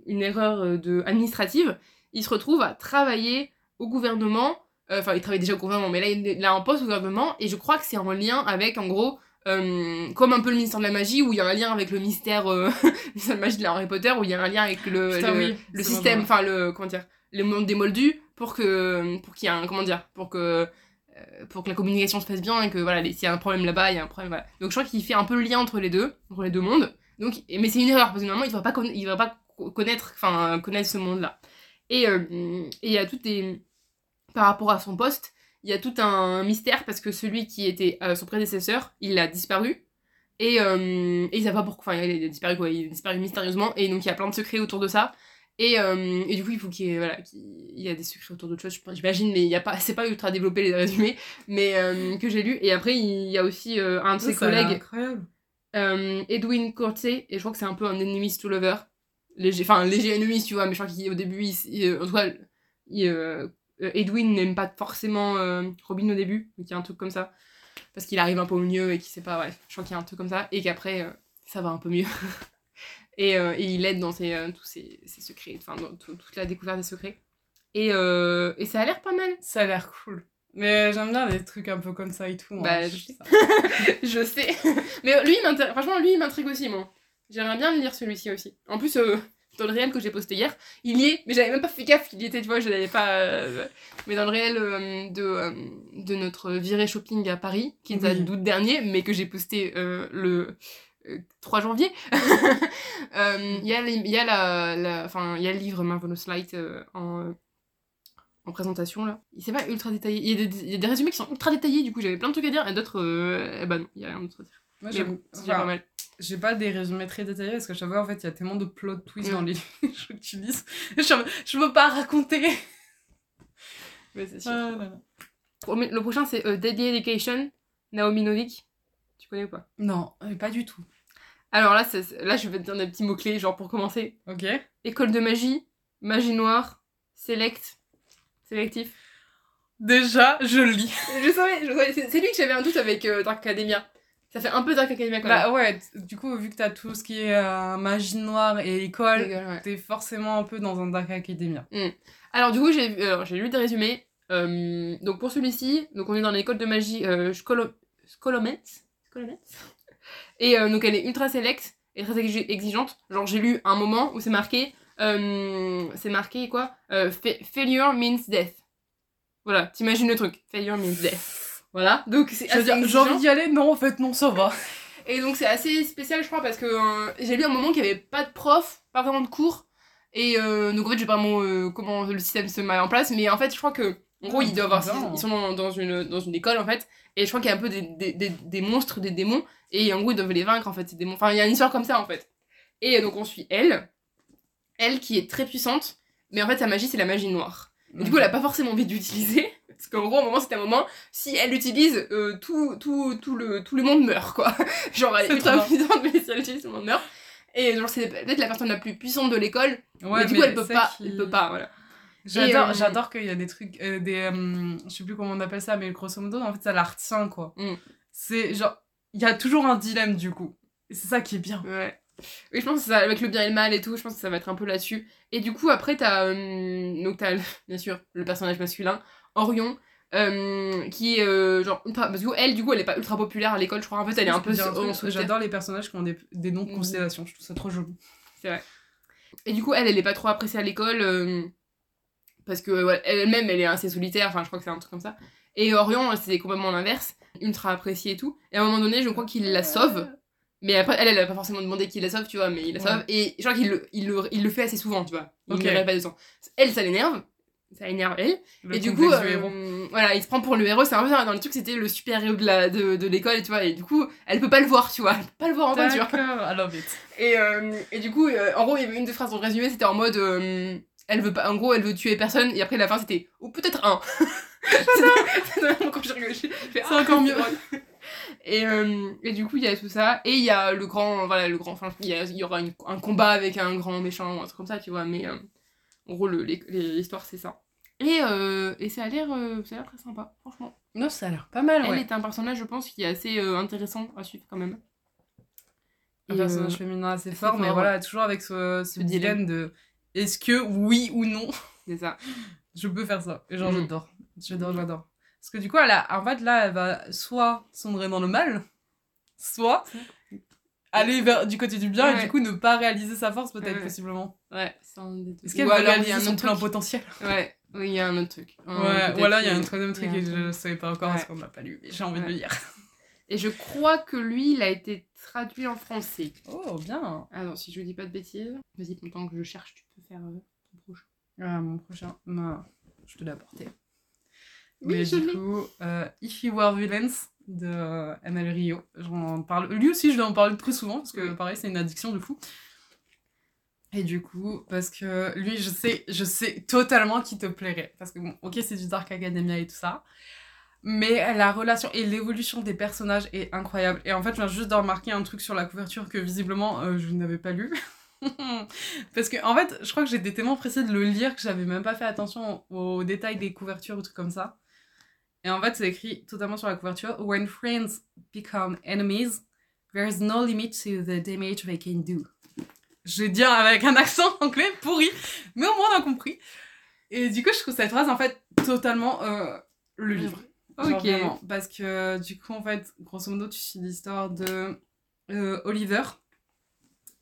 une erreur euh, de administrative, il se retrouve à travailler au gouvernement. euh, Enfin, il travaille déjà au gouvernement, mais là, il a un poste au gouvernement, et je crois que c'est en lien avec, en gros, euh, comme un peu le ministère de la magie, où il y a un lien avec le mystère, euh, de la magie de Harry Potter, où il y a un lien avec le, Putain, le, oui, le c'est système, enfin, le, comment dire, le monde des moldus, pour que, pour qu'il y ait un, comment dire, pour que, pour que la communication se passe bien, et que, voilà, s'il y a un problème là-bas, il y a un problème, voilà. Donc, je crois qu'il fait un peu le lien entre les deux, entre les deux mondes. Donc, mais c'est une erreur, parce que normalement, il ne devrait pas, il devrait pas connaître, enfin, connaître ce monde-là. Et euh, et il y a tout des... Par rapport à son poste, il y a tout un mystère parce que celui qui était euh, son prédécesseur, il a disparu. Et, euh, et ils savent pas pourquoi. Enfin, il a disparu quoi, il a disparu mystérieusement. Et donc il y a plein de secrets autour de ça. Et, euh, et du coup, il faut qu'il y ait, voilà, qu'il y a des secrets autour d'autres choses, j'imagine, mais il y a pas, c'est pas ultra développé les résumés, mais que j'ai lu. Et après, il y a aussi un de ses a l'air collègues, incroyable. Edwin Coetzee, et je crois que c'est un peu un enemies to lover. Léger, enfin, léger ennemi, tu vois, mais je crois qu'au début, il, il- en tout cas, il, euh, euh, Edwin n'aime pas forcément euh, Robin au début, donc il y a un truc comme ça. Parce qu'il arrive un peu au milieu et qu'il sait pas, ouais, je crois qu'il y a un truc comme ça, et qu'après, euh, ça va un peu mieux. et, et il aide dans ses, tous ses, ses secrets, enfin, dans tout- toute la découverte des secrets. Et, et ça a l'air pas mal. Ça a l'air cool. Mais j'aime bien les trucs un peu comme ça et tout. hein. Bah, Je- je sais. je sais. Mais lui, il franchement, lui, il m'intrigue aussi, moi. J'aimerais bien le lire celui-ci aussi. En plus, euh, dans le réel que j'ai posté hier, il y est, mais j'avais même pas fait gaffe qu'il y était, tu vois, je l'avais pas. euh, Mais dans le réel euh, de, de notre virée shopping à Paris, qui date Oui. d'août dernier, mais que j'ai posté le. euh, 3 janvier, il y a, y, a la, la- y a le livre Marvelous Light en, en présentation là. C'est pas ultra détaillé. Il y, a des, il y a des résumés qui sont ultra détaillés, du coup j'avais plein de trucs à dire, et d'autres, eh ben non, il y a rien d'autre à dire. Moi, Mais j'aime- bon, c'est enfin, pas mal. J'ai pas des résumés très détaillés parce que je vois en fait il y a tellement de plot twists Mm. dans les livres que tu lises. Je, je veux pas raconter. Mais c'est sûr. Ah là là. Le prochain c'est euh, Deadly Education, Naomi Novik. Tu connais ou pas? Non, euh, pas du tout. Alors là, là je vais te dire des petits mots-clés, genre pour commencer. Ok. École de magie, magie noire, select, sélectif. Déjà, je lis. Je savais, je savais, c'est c'est lui que j'avais un doute avec euh, Dark Academia. Ça fait un peu Dark Academia quand même. Bah ouais, du coup, vu que t'as tout ce qui est euh, magie noire et école, ouais. t'es forcément un peu dans un Dark Academia. Alors du coup, j'ai lu des résumés. Euh, donc pour celui-ci, donc on est dans l'école de magie euh, Scolo- Et euh, donc elle est ultra select et très exi- exigeante. Genre j'ai lu un moment où c'est marqué c'est marqué quoi? Fa- Failure means death. Voilà, t'imagines le truc. Failure means death. Voilà, donc c'est J'ai envie d'y aller, non, en fait, non, ça va. Et donc c'est assez spécial, je crois, parce que euh, j'ai lu un moment qu'il n'y avait pas de prof, pas vraiment de cours. Et euh, donc en fait, je sais pas vraiment euh, comment le système se met en place, mais en fait, je crois que. En gros, Ah, ils doivent avoir. Ils sont dans, dans une, dans une école en fait, et je crois qu'il y a un peu des, des, des, des monstres, des démons, et en gros, ils doivent les vaincre en fait, ces démons. Enfin, il y a une histoire comme ça en fait. Et donc on suit elle, elle qui est très puissante, mais en fait, sa magie, c'est la magie noire. Et du coup, elle a pas forcément envie d'utiliser. Parce qu'en gros, à un moment, c'était un moment, si elle l'utilise, euh, tout, tout, tout, le, tout le monde meurt, quoi. Genre, elle est C'est ultra puissante, mais si elle l'utilise, tout le monde meurt. Et genre, c'est peut-être la personne la plus puissante de l'école, Ouais, mais du coup, elle peut c'est pas. qui- Elle peut pas, voilà. J'adore, euh, j'adore qu'il y a des trucs, euh, des, euh, je sais plus comment on appelle ça, mais grosso modo, en fait, ça la retient, quoi. Mm. C'est genre, il y a toujours un dilemme, du coup. Et c'est ça qui est bien. Ouais. Oui, je pense que ça, avec le bien et le mal et tout, je pense que ça va être un peu là-dessus. Et du coup, après, t'as. euh, donc, t'as, bien sûr, le personnage masculin, Orion, euh, qui est euh, genre. ultra- Parce que elle, du coup, elle est pas ultra populaire à l'école, je crois. En fait, elle est un peu. J'adore les personnages qui ont des, des noms de Mhm. constellations, je trouve ça trop joli. Et du coup, elle, elle est pas trop appréciée à l'école. euh, parce que ouais, elle-même, elle est assez solitaire. Enfin, je crois que c'est un truc comme ça. Et Orion, c'est complètement l'inverse. Ultra appréciée et tout. Et à un moment donné, je crois qu'il la sauve. Mais après, elle, elle a pas forcément demandé qu'il la sauve, tu vois. Mais il la Ouais. sauve. Et je crois qu'il le, il le, il le fait assez souvent, tu vois. Il Ok. ne le répète pas Elle, ça l'énerve. Ça énerve elle. Le et du coup, euh, voilà, il se prend pour le héros. C'est un peu dans le truc, c'était le super héros de la- de, de l'école, tu vois. Et du coup, elle peut pas le voir, tu vois. Elle peut pas le voir en. D'accord, I love it. Et, euh, et du coup, euh, en gros, il y avait une des phrases le résumé, c'était en mode. elle veut pas, en gros, elle veut tuer personne, et après la fin c'était. Ou peut-être un. C'est C'est Ah, encore mieux. Et, euh, et du coup, il y a tout ça. Et il y a le grand. Voilà, le grand. Enfin, il y, aura une- un combat avec un grand méchant, ou un truc comme ça, tu vois. Mais euh, en gros, l'histoire, c'est ça. Et, euh, et ça a l'air euh, ça a l'air très sympa, franchement. Non, ça a l'air pas mal, Elle ouais. est un personnage, je pense, qui est assez euh, intéressant à suivre quand même. Un Et, personnage féminin assez fort, mais fort, voilà, toujours avec ce, dilemme. de est-ce que oui ou non? C'est ça. je peux faire ça. Et genre, Mhm. j'adore. J'adore, j'adore. Parce que du coup, elle a, en fait, là, elle va soit sombrer dans le mal, soit aller vers du côté du bien et du coup ne pas réaliser sa force, peut-être, Ouais. possiblement. Ouais, c'est un des trucs. Est-ce qu'elle Ou va alors, il y a réaliser un son plein potentiel Ouais, oui, il y a un autre truc. Un- Ouais, voilà, il y a un troisième truc et je ne savais pas encore parce qu'on l'a pas lu, mais j'ai envie de le lire. Et je crois que lui, il a été traduit en français. Oh, bien. Alors, si je dis pas de bêtises, vas-y, pendant que je cherche, tu peux faire euh, ton prochain. Ah, mon prochain. Non, je te l'ai apporté. Oui, Mais je du coup, euh, If You Were Villains de ML Rio. J'en parle. Lui aussi, je dois en parler très souvent parce que pareil, c'est une addiction de fou. Et du coup, parce que lui, je sais, je sais totalement qu'il te plairait. Parce que bon, ok, c'est du Dark Academia et tout ça. Mais la relation et l'évolution des personnages est incroyable. Et en fait, je viens juste de remarquer un truc sur la couverture que visiblement euh, je n'avais pas lu. Parce que, en fait, je crois que j'étais tellement pressée de le lire que j'avais même pas fait attention aux détails des couvertures ou trucs comme ça. Et en fait, c'est écrit totalement sur la couverture When friends become enemies, there's no limit to the damage they can do. Je vais dire avec un accent anglais pourri, mais au moins on a compris. Et du coup, je trouve cette phrase en fait totalement euh, le livre. Ok. Parce que du coup, en fait, grosso modo, tu suis l'histoire de euh, Oliver,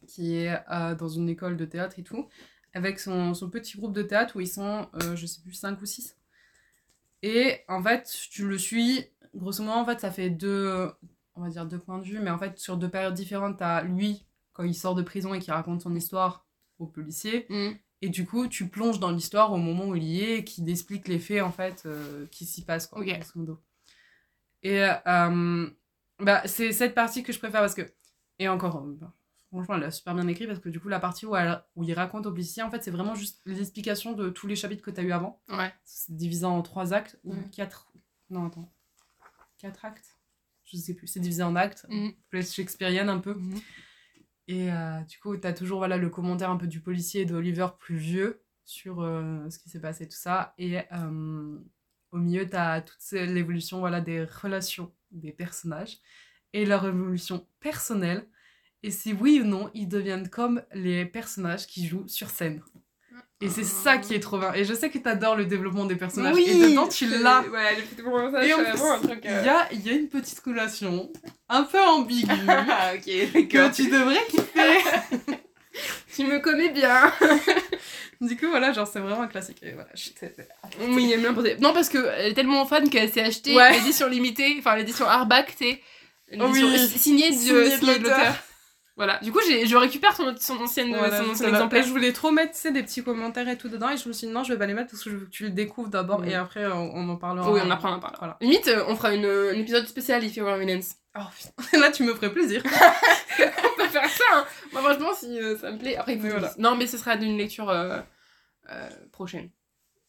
qui est euh, dans une école de théâtre et tout, avec son, son petit groupe de théâtre où ils sont, je sais plus, 5 ou 6. Et en fait, tu le suis, grosso modo, en fait, ça fait deux, on va dire deux points de vue, mais en fait, sur deux périodes différentes, t'as lui, quand il sort de prison et qui raconte son histoire aux policiers, Mm. et du coup, tu plonges dans l'histoire au moment où il y est, et qui explique les faits, en fait, euh, qui s'y passent, quoi, Ok. grosso modo. Et euh, bah, c'est cette partie que je préfère parce que. Et encore, euh, bah, franchement, elle a super bien écrit parce que du coup, la partie où, elle, où il raconte au policier, en fait, c'est vraiment juste l'explication de tous les chapitres que tu as eu avant. Ouais. C'est divisé en trois actes ou Ouais. quatre. Non, attends. Quatre actes? Je sais plus. C'est divisé en actes. Mhm. Plus shakespearienne un peu. Mhm. Et euh, du coup, tu as toujours voilà, le commentaire un peu du policier et d'Oliver plus vieux sur euh, ce qui s'est passé, tout ça. Et euh, au milieu, tu as toute l'évolution voilà, des relations des personnages et leur évolution personnelle. Et si oui ou non, ils deviennent comme les personnages qui jouent sur scène. Et c'est ça qui est trop bien. Et je sais que tu adores le développement des personnages. Oui, et dedans, tu l'as. Ouais, le vraiment un truc. il y a, y a une petite relation un peu ambiguë Ah, ok, que tu devrais kiffer. Tu me connais bien. Du coup, voilà, genre, c'est vraiment un classique. Et voilà, Oui, il aime bien poser. Non, parce qu'elle est tellement fan qu'elle s'est acheté Ouais. l'édition limitée, enfin l'édition hardback, tu sais. une Oui. édition signée, de signée de l'auteur. Voilà. Du coup, je récupère son, son ancienne, Voilà, son va. exemplaire. Et je voulais trop mettre, des petits commentaires et tout dedans, et je me suis dit, non, je vais pas les mettre parce que je veux que tu le découvres d'abord, Ouais. et après, on, on en parlera. Oui, on en parle. Voilà. Limite, euh, on fera une, un épisode spécial If You Were Eminence. Oh, putain. Là, tu me ferais plaisir. on peut faire ça, hein. Moi, franchement, si euh, ça me plaît. Après, Mais voilà. Non, mais ce sera d'une lecture euh, euh, prochaine.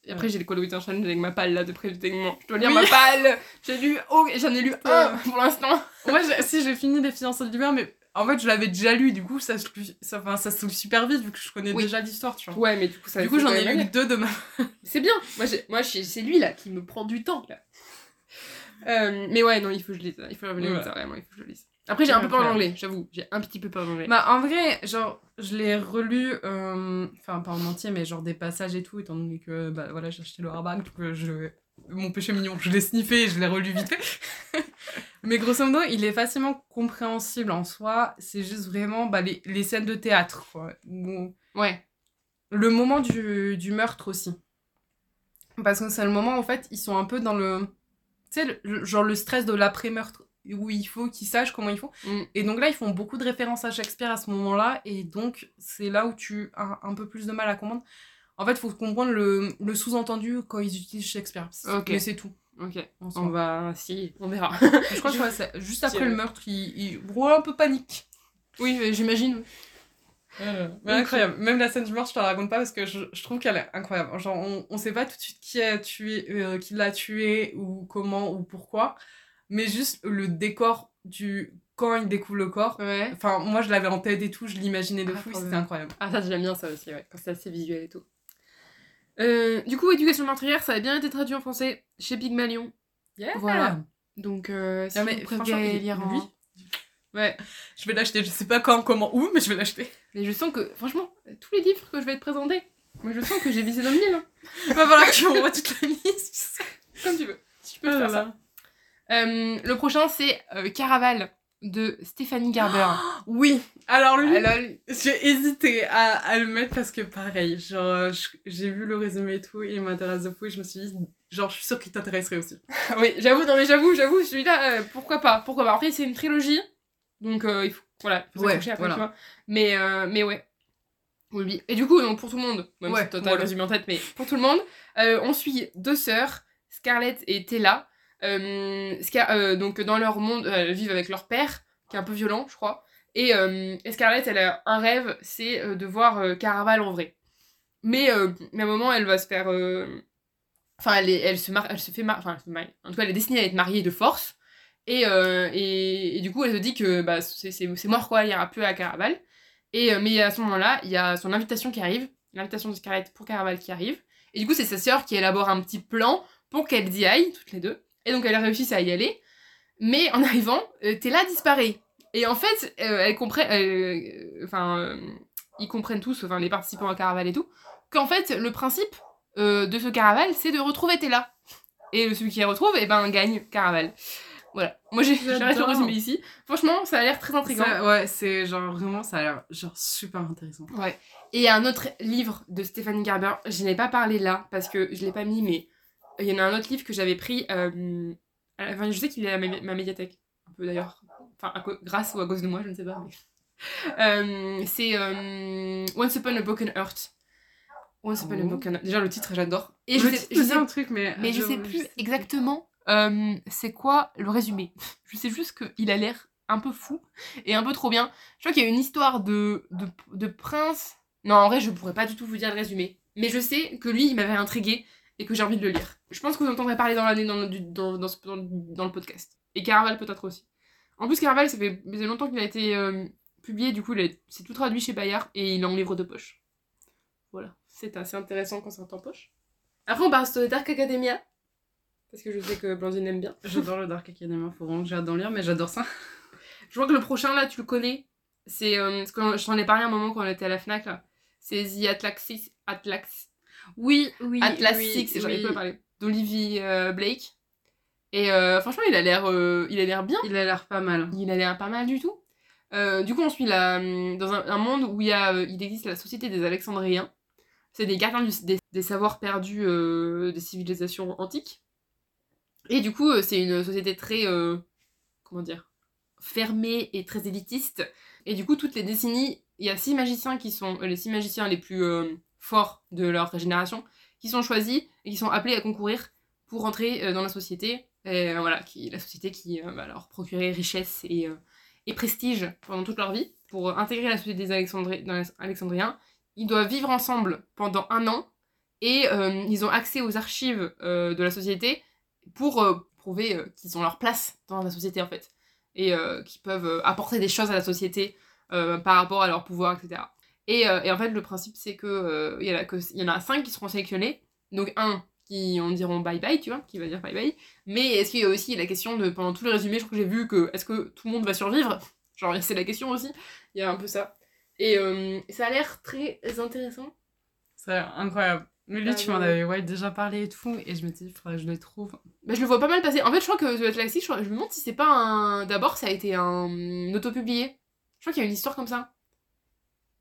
Et après, Ouais. j'ai le Call of Duty Challenge avec ma palle là de prédéterminement. Je dois lire Oui. ma palle. J'ai lu, oh, j'en ai lu un Euh. pour l'instant. Moi, si j'ai fini Les fiancés d'hiver, mais en fait, je l'avais déjà lu, du coup, ça se, ça, enfin, ça se super vite vu que je connais Oui. déjà l'histoire, tu vois. Ouais, mais du coup, ça du coup, j'en ai lu deux de ma. C'est bien. Moi, moi c'est lui là qui me prend du temps là. Euh, mais ouais, non, il faut que je lise. Il faut que je lise, Ouais. ça, vraiment, il faut que je lise. Après, j'ai un peu peur d'anglais, j'avoue. J'ai un petit peu peur d'anglais. Bah, en vrai, genre, je l'ai relu, euh, enfin, pas en entier, mais genre des passages et tout, étant donné que, bah voilà, j'ai acheté le hardback, donc euh, je. Mon péché mignon, je l'ai sniffé et je l'ai relu vite fait. mais grosso modo, il est facilement compréhensible en soi, c'est juste vraiment bah, les, les scènes de théâtre, quoi. Où- Ouais. Le moment du, du meurtre aussi. Parce que c'est le moment, en fait, ils sont un peu dans le. Tu sais, genre le stress de l'après-meurtre, où il faut qu'ils sachent comment il faut. Mm. Et donc là, ils font beaucoup de références à Shakespeare à ce moment-là, et donc c'est là où tu as un peu plus de mal à comprendre. En fait, il faut comprendre le, le sous-entendu quand ils utilisent Shakespeare. Ok. Mais c'est tout. Ok. On va. Si, on verra. Je crois que juste après le meurtre, il, il ouais, un peu panique. oui, j'imagine. Mais incroyable. Même la scène du meurtre, je te la raconte pas parce que je, je trouve qu'elle est incroyable. Genre, on, on sait pas tout de suite qui a tué, euh, qui l'a tué ou comment ou pourquoi, mais juste le décor du quand il découvre le corps. Ouais. Enfin, moi, je l'avais en tête et tout, je l'imaginais de Ah, fou, c'était incroyable. Ah, ça, j'aime bien ça aussi, ouais. Quand c'est assez visuel et tout. Euh, du coup, éducation meurtrière, ça a bien été traduit en français chez Pygmalion. Voilà. Donc, euh, si Non, mais vous préférez lire en... lui, Ouais. je vais l'acheter. Je sais pas quand, comment, où, mais je vais l'acheter. Mais je sens que, franchement, tous les livres que je vais te présenter, moi je sens que j'ai visé dans le mille. Hein. Il va falloir que tu envoies toute la liste. Comme tu veux. Tu peux Oh là faire ça. Euh, le prochain, c'est euh, Caraval de Stéphanie Garber. Oui, alors lui, Alors, j'ai hésité à, à le mettre parce que pareil, genre, euh, j'ai vu le résumé et tout, et il m'intéresse de fou, et je me suis dit, genre, je suis sûre qu'il t'intéresserait aussi. oui, j'avoue, non mais j'avoue, j'avoue, celui-là, euh, pourquoi pas, pourquoi pas. Après, c'est une trilogie, donc euh, il faut, voilà, il faut Ouais, après, voilà. tu vois. Mais, euh, mais ouais. Oui. Et du coup, donc, pour tout le monde, même Ouais, si toi t'as voilà. le résumé en tête, mais pour tout le monde, on suit deux sœurs, Scarlett et Tella. Euh, euh, donc dans leur monde, euh, elles vivent avec leur père, qui est un peu violent, je crois. Et, et Scarlett, elle a un rêve, c'est de voir Caraval en vrai. Mais, mais à un moment, elle va se faire... Enfin, elle, elle, se elle se fait... mar- Enfin, elle se. En tout cas, elle est destinée à être mariée de force. Et, et, et du coup, elle se dit que bah, c'est mort, quoi, il n'y aura plus à Caraval. Et, mais à ce moment-là, il y a son invitation qui arrive, l'invitation de Scarlett pour Caraval qui arrive. Et du coup, c'est sa sœur qui élabore un petit plan pour qu'elles y aillent, toutes les deux. Et donc, elles réussissent à y aller. Mais en arrivant, euh, Tella disparaît. Et en fait, euh, elles comprennent... euh, Enfin, euh, ils comprennent tous, enfin, les participants à Caraval et tout, qu'en fait, le principe de ce Caraval, c'est de retrouver Tella. Et celui qui les retrouve, et ben, gagne Caraval. Voilà. Moi, j'arrête le résumé ici. Franchement, ça a l'air très intriguant. Ça, ouais, c'est genre, vraiment, ça a l'air genre super intéressant. Ouais. Et il y a un autre livre de Stéphanie Garber, je n'ai pas parlé là parce que je l'ai pas mis, mais il y en a un autre livre que j'avais pris. euh, Enfin, je sais qu'il est à ma, ma médiathèque, un peu d'ailleurs. Enfin, à grâce ou à cause de moi, je ne sais pas. mais- Euh, c'est euh, Once Upon a Broken Earth. Once Upon a Oh. Broken Earth. Déjà, le titre, j'adore. Et je sais, je sais- un truc, mais. mais je sais je plus sais exactement euh, c'est quoi le résumé. Je sais juste qu'il a l'air un peu fou et un peu trop bien. Je crois qu'il y a une histoire de, de, de prince. Non, en vrai, je pourrais pas du tout vous dire le résumé. Mais je sais que lui, il m'avait intrigué et que j'ai envie de le lire. Je pense que vous entendrez parler dans l'année dans, dans, dans, dans le- podcast. Et Caraval peut-être aussi. En plus, Caraval, ça fait, longtemps qu'il a été euh, publié, du coup, c'est tout traduit chez Bayard et il est en livre de poche. Voilà, c'est assez intéressant quand c'est en poche. Après, on passe de Dark Academia. Parce que je sais que Blandine aime bien. J'adore le Dark Academia, faut vraiment que d'en lire, mais j'adore ça. Je vois que le prochain, là, tu le connais. C'est. Euh, je t'en ai parlé un moment quand on était à la Fnac, là. C'est The Atlaxis. Atlax. Oui, oui. Atlas oui, Six, j'en ai oui. pas parlé. D'Olivier euh, Blake. Et euh, franchement, il a l'air euh, il a l'air bien. Il a l'air pas mal. Il a l'air pas mal du tout. Du coup, on suit la, dans un, un monde où il, y a, il existe la société des Alexandriens. C'est des gardiens du- des, des savoirs perdus des civilisations antiques. Et du coup, c'est une société très. comment dire Fermée et très élitiste. Et du coup, toutes les décennies, il y a six magiciens qui sont les six magiciens les plus euh, forts de leur génération qui sont choisis et qui sont appelés à concourir pour rentrer euh, dans la société. Et, euh, voilà, qui, la société qui euh, va leur procurer richesse et, et prestige pendant toute leur vie. Pour intégrer la société des Alexandriens, ils doivent vivre ensemble pendant un an et ils ont accès aux archives de la société pour prouver qu'ils ont leur place dans la société en fait et qu'ils peuvent apporter des choses à la société par rapport à leur pouvoir, etc. Et, euh, et en fait, le principe, c'est que euh, il y, en a que- il y en a cinq qui seront sélectionnés. Donc, un qui on diront bye bye, tu vois, qui va dire bye bye. Mais est-ce qu'il y a aussi la question de, pendant tout le résumé, je crois que j'ai vu que est-ce que tout le monde va survivre? Genre, c'est la question aussi. Il y a un peu ça. Et euh, ça a l'air très intéressant. C'est incroyable. Mais lui, Ah, tu m'en avais ouais, déjà parlé et tout, et je me dis, il faudrait que je les trouve. Bah, je le vois pas mal passer. En fait, je crois que The Atlantic, je, me demande si c'est pas un. D'abord, ça a été un auto-publié. Je crois qu'il y a une histoire comme ça.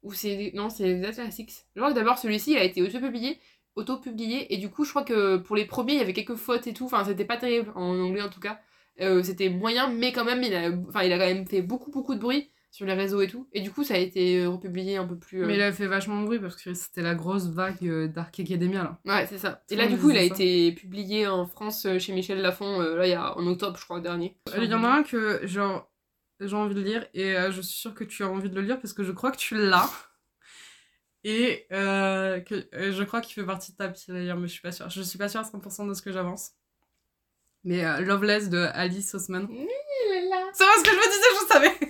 Ou c'est. Non, c'est The Atlantic. Je crois que d'abord, celui-ci, il a été auto-publié. Auto-publié. Et du coup, je crois que pour les premiers, il y avait quelques fautes et tout. Enfin, c'était pas terrible, en anglais en tout cas. Euh, c'était moyen, mais quand même, il a... Enfin, il a quand même fait beaucoup, beaucoup de bruit sur les réseaux et tout. Et du coup, ça a été euh, republié un peu plus. euh, Mais il a fait vachement de bruit parce que c'était la grosse vague euh, Dark Academia, là. Ouais, c'est ça. Et là, du coup, il a ça. été publié en France euh, chez Michel Lafon, là, il y a en octobre, je crois, dernier. Il y en a un que, genre, j'ai envie de lire, et euh, je suis sûre que tu as envie de le lire parce que je crois que tu l'as. Et euh, que, euh, je crois qu'il fait partie de ta pile lire, mais je suis pas sûre. Je suis pas sûre à 100% de ce que j'avance. Mais Loveless de Alice Osman. C'est moi ce que je me disais, je savais.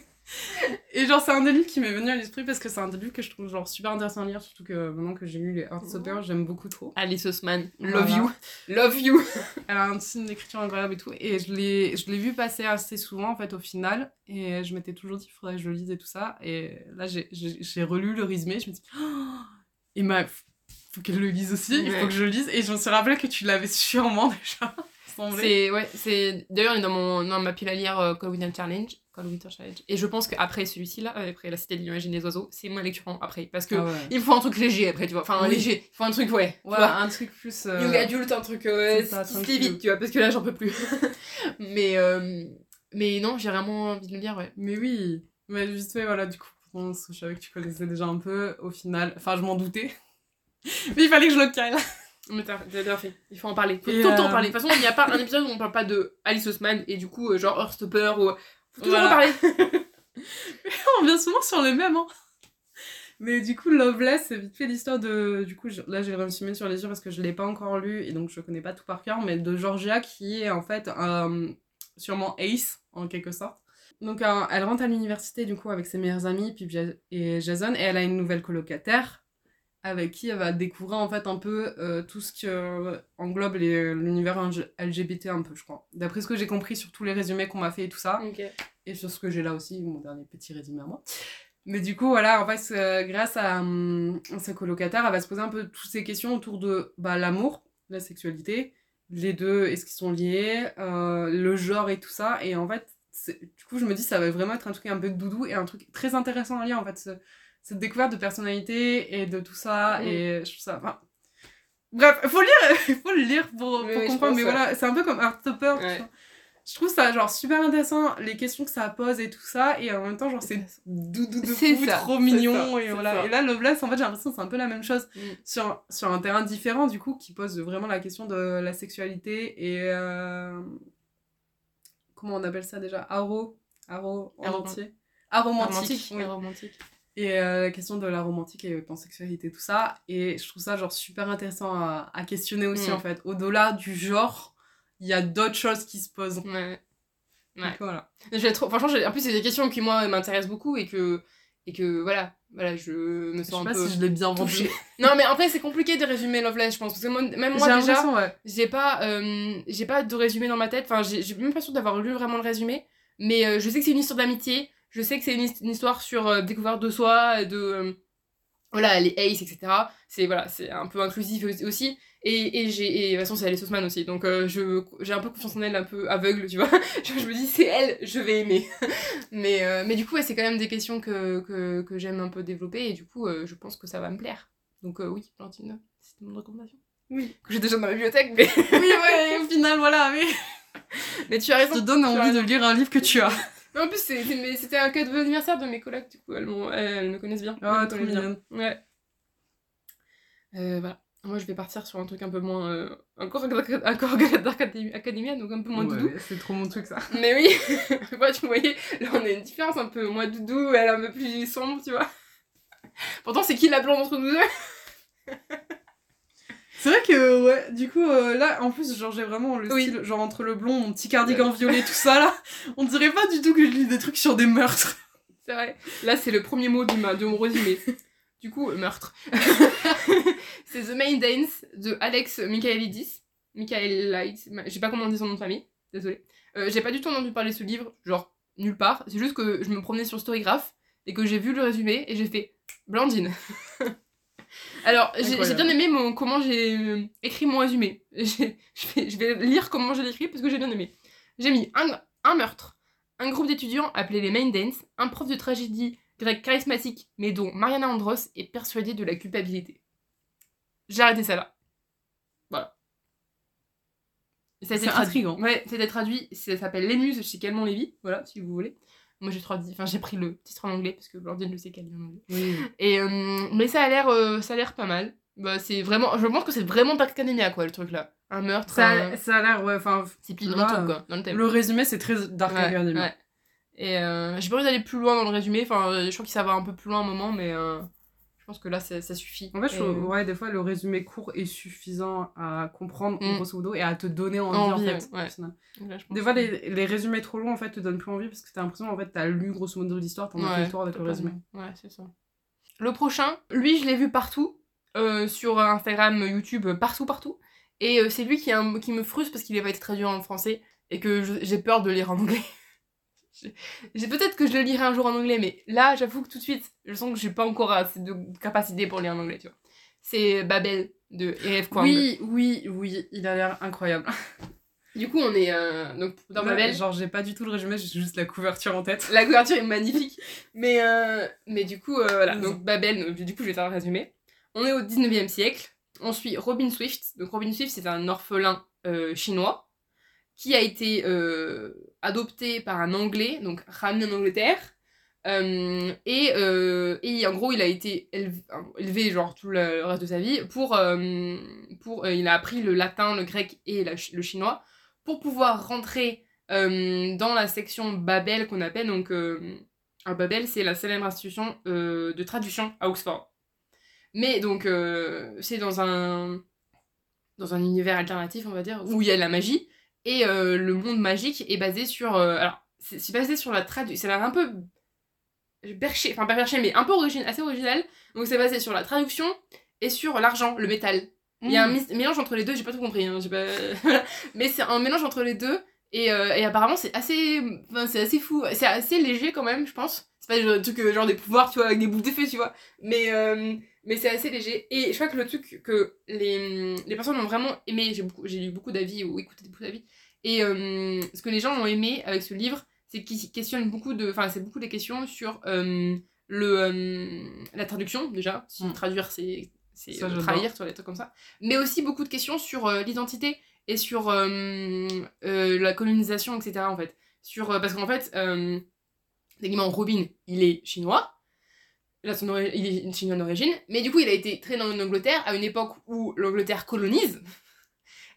Et genre, c'est un des livres qui m'est venu à l'esprit parce que c'est un des livres que je trouve genre super intéressant à lire, surtout que maintenant que j'ai lu les Heartstoppers, j'aime beaucoup trop. Alice Osman, love Voilà. you, love you. Elle a un style d'écriture incroyable et tout. Et je l'ai, je l'ai vu passer assez souvent, en fait, au final. Et je m'étais toujours dit qu'il faudrait que je le lise et tout ça. Et là, j'ai, relu le résumé. Je me dis, oh et ma, faut qu'elle le lise aussi. Il Ouais. faut que je le lise. Et je me suis rappelé que tu l'avais sûrement déjà. C'est ouais, c'est d'ailleurs il est dans mon dans ma pile à lire Call Winter Challenge, Winter Challenge. Et je pense qu'après celui-ci là, euh, après la cité de l'imagine des oiseaux, c'est lecture en- après parce que Ah ouais. il me faut un truc léger après, tu vois. Enfin Oui. léger, il faut un truc ouais. un truc plus. euh, Young adulte, un truc euh, c'est ça, qui se lit tranquille. vite, tu vois, parce que là j'en peux plus. mais euh, mais non, j'ai vraiment envie de le lire, ouais. Mais oui. Mais vite fait, voilà, du coup, je savais que tu connaissais déjà un peu. Au final, enfin, je m'en doutais. Mais il fallait que je le cale. Mais t'as bien fait, il faut en parler. Faut Et, tout le temps en parler. De toute façon, il n'y a pas un épisode où on parle pas de Alice Osman et du coup, genre Heartstopper ou. Faut toujours en parler. On vient souvent sur les mêmes, hein. Mais du coup, Loveless, c'est vite fait l'histoire de. Du coup, je- là, j'ai le résumé sur les yeux parce que je l'ai pas encore lu et donc je connais pas tout par cœur, mais de Georgia qui est en fait euh, sûrement Ace en quelque sorte. Donc, euh, elle rentre à l'université du coup avec ses meilleurs amis puis et Jason et elle a une nouvelle colocataire avec qui elle va découvrir en fait un peu euh, tout ce que englobe les- l'univers LGBT un peu, je crois. D'après ce que j'ai compris sur tous les résumés qu'on m'a fait et tout ça et sur ce que j'ai là aussi, mon dernier petit résumé à moi. Mais du coup, voilà, en fait, euh, grâce à, hum, à sa colocataire, elle va se poser un peu toutes ces questions autour de bah, l'amour, la sexualité, les deux, est-ce qu'ils sont liés, euh, le genre et tout ça. Et en fait, du coup, je me dis, ça va vraiment être un truc un peu doudou et un truc très intéressant à lire, en fait, ce- cette découverte de personnalité et de tout ça. Mm. Et je trouve ça... enfin, Bref, faut lire, faut le lire pour, Oui, pour oui, comprendre. Mais voilà, c'est un peu comme Ouais. vois. Je trouve ça genre super intéressant, les questions que ça pose et tout ça, et en même temps, genre c'est doudou de trop mignon, ça, et voilà. ça. Et là, Loveless, en fait, j'ai l'impression que c'est un peu la même chose Mm. sur, sur un terrain différent, du coup, qui pose vraiment la question de la sexualité et. euh, Comment on appelle ça déjà? Aro Aro en Aro- entier? Aromantique. Oui. Et euh, la question de la romantique et pansexualité, tout ça. Et je trouve ça genre super intéressant à, à questionner aussi Mm. en fait. Au-delà du genre, il y a d'autres choses qui se posent. Ouais. Ouais. Voilà. Je trop... Franchement, en plus, c'est des questions qui, moi, m'intéressent beaucoup et que, et que voilà, voilà, je me Je sais sens pas un peu si je l'ai bien vendu. non, mais après, c'est compliqué de résumer Loveless, je pense. Parce que moi, même moi, déjà, ouais. j'ai pas, euh, j'ai pas de résumé dans ma tête. Enfin, j'ai j'ai même pas sûr d'avoir lu vraiment le résumé. Mais euh, je sais que c'est une histoire d'amitié. Je sais que c'est une, his- une histoire sur euh, découverte de soi, de. euh, voilà, les ace, etc. C'est voilà, c'est un peu inclusif aussi-. Et, et j'ai et de toute façon c'est Alice Ousmane aussi donc euh, je j'ai un peu confiance en elle un peu aveugle tu vois je, je me dis c'est elle je vais aimer mais euh, mais du coup ouais, c'est quand même des questions que, que, que j'aime un peu développer et du coup euh, je pense que ça va me plaire Donc, oui, Blandine, c'était mon recommandation. Oui. Que j'ai déjà dans ma bibliothèque, mais, Oui, ouais, au final, voilà, mais. mais tu as raison. te donne envie de lire un livre que tu as. Non, en plus, c'était un cadeau d'anniversaire de mes collègues, du coup, elles, elles, me connaissent bien. Ah, trop bien. mignonne. Ouais. Euh, voilà. Moi, je vais partir sur un truc un peu moins. euh, encore encore Academia, donc un peu moins doudou. C'est trop mon truc, ça. Mais oui, moi, tu voyais, là, on a une différence un peu moins doudou, elle un peu plus sombre, tu vois. Pourtant, c'est qui la blonde entre nous deux? C'est vrai que, ouais, du coup, euh, là, en plus, genre, j'ai vraiment le Oui. style, genre, entre le blond, mon petit cardigan violet, tout ça, là, on dirait pas du tout que je lis des trucs sur des meurtres. C'est vrai. Là, c'est le premier mot de, ma, de mon résumé. Du coup, euh, meurtre. c'est The Main Dance de Alex Michaelidis. Michaelidis. Je sais pas comment on dit son nom de famille. Désolée. Euh, j'ai pas du tout entendu parler de ce livre, genre nulle part. C'est juste que je me promenais sur Storygraph et que j'ai vu le résumé et j'ai fait Blandine. Alors, j'ai bien aimé mon, comment j'ai euh, écrit mon résumé. Je vais, je vais lire comment je l'ai écrit parce que j'ai bien aimé. J'ai mis un, un meurtre, un groupe d'étudiants appelé les Main Dance, un prof de tragédie grec charismatique, mais dont Mariana Andros est persuadée de la culpabilité. J'ai arrêté ça là. Voilà. C'est traduit. intriguant. Ouais, été traduit. Ça s'appelle Les Muses chez Calmont Lévy. Voilà, si vous voulez. Moi j'ai traduit, enfin j'ai pris le titre en anglais parce que Blandine le sait qu'elle lit en anglais. Oui. Et euh, mais ça a l'air, euh, ça a l'air pas mal. Bah c'est vraiment, je pense que c'est vraiment Dark Academia quoi le truc là. Un meurtre. Ça, un- a- ça a l'air, ouais, enfin, C'est plus dans le quoi, dans le thème. le résumé, c'est très Dark Ouais, Academy. ouais. Et euh, j'ai pas envie d'aller plus loin dans le résumé. Enfin, je crois que ça va un peu plus loin à un moment, mais je pense que là, ça, suffit. En fait, je ouais, des fois, le résumé court est suffisant à comprendre, Mm. grosso modo, et à te donner envie, Envie, en fait. ouais. je Des fois, les, les résumés trop longs, en fait, te donnent plus envie parce que t'as l'impression, en fait, t'as lu grosso modo l'histoire, t'en as fait tour avec le résumé. Ouais, c'est ça. Le prochain, lui, je l'ai vu partout, euh, sur Instagram, YouTube, partout, partout. Et euh, c'est lui qui, un- qui me frustre parce qu'il n'a pas été traduit en français et que je- j'ai peur de lire en anglais. J'ai- peut-être que je le lirai un jour en anglais, mais là, j'avoue que tout de suite, je sens que j'ai pas encore assez de capacité pour lire en anglais, tu vois. C'est Babel de E.F. Kwang. Oui, oui, oui, il a l'air incroyable. Du coup, on est euh, donc dans Babel. Genre, j'ai pas du tout le résumé, j'ai juste la couverture en tête. La couverture est magnifique. Mais, euh, mais du coup, euh, voilà. Donc, Babel, donc, du coup, je vais faire un résumé. On est au 19e siècle. On suit Robin Swift. Donc, Robin Swift, c'est un orphelin euh, chinois qui a été euh, adopté par un Anglais, donc ramené en Angleterre. Euh, et, euh, et en gros, il a été élevé, genre tout le reste de sa vie pour. pour il a appris le latin, le grec et le chinois pour pouvoir rentrer dans la section Babel qu'on appelle donc Babel c'est la célèbre institution de traduction à Oxford mais donc c'est dans un dans un univers alternatif on va dire où il y a de la magie et euh, le monde magique est basé sur euh, alors c'est basé sur la traduction c'est un peu perché enfin pas perché mais un peu origine assez original donc c'est basé sur la traduction et sur l'argent le métal il y a un Mm. mis- mélange entre les deux, j'ai pas tout compris. Hein, pas... Mais c'est un mélange entre les deux. Et, euh, et apparemment, c'est assez... Enfin, c'est assez fou. C'est assez léger quand même, je pense. C'est pas genre, truc, genre des pouvoirs, tu vois, avec des boules d'effet, tu vois. Mais, euh, mais c'est assez léger. Et je crois que le truc que les, les personnes ont vraiment aimé, j'ai beaucoup- j'ai lu beaucoup d'avis ou écouté beaucoup d'avis. Et euh, ce que les gens ont aimé avec ce livre, c'est qu'il questionne beaucoup de... Enfin, c'est beaucoup des questions sur euh, le, euh, la traduction, déjà. Si Mm. traduire, c'est trahir, tu vois, des trucs comme ça mais aussi beaucoup de questions sur l'identité et sur la colonisation, etc. En fait. Sur, parce qu'en fait, techniquement, Robin, il est chinois. Là, son il est chinois d'origine. Mais du coup, il a été traîné en Angleterre à une époque où l'Angleterre colonise.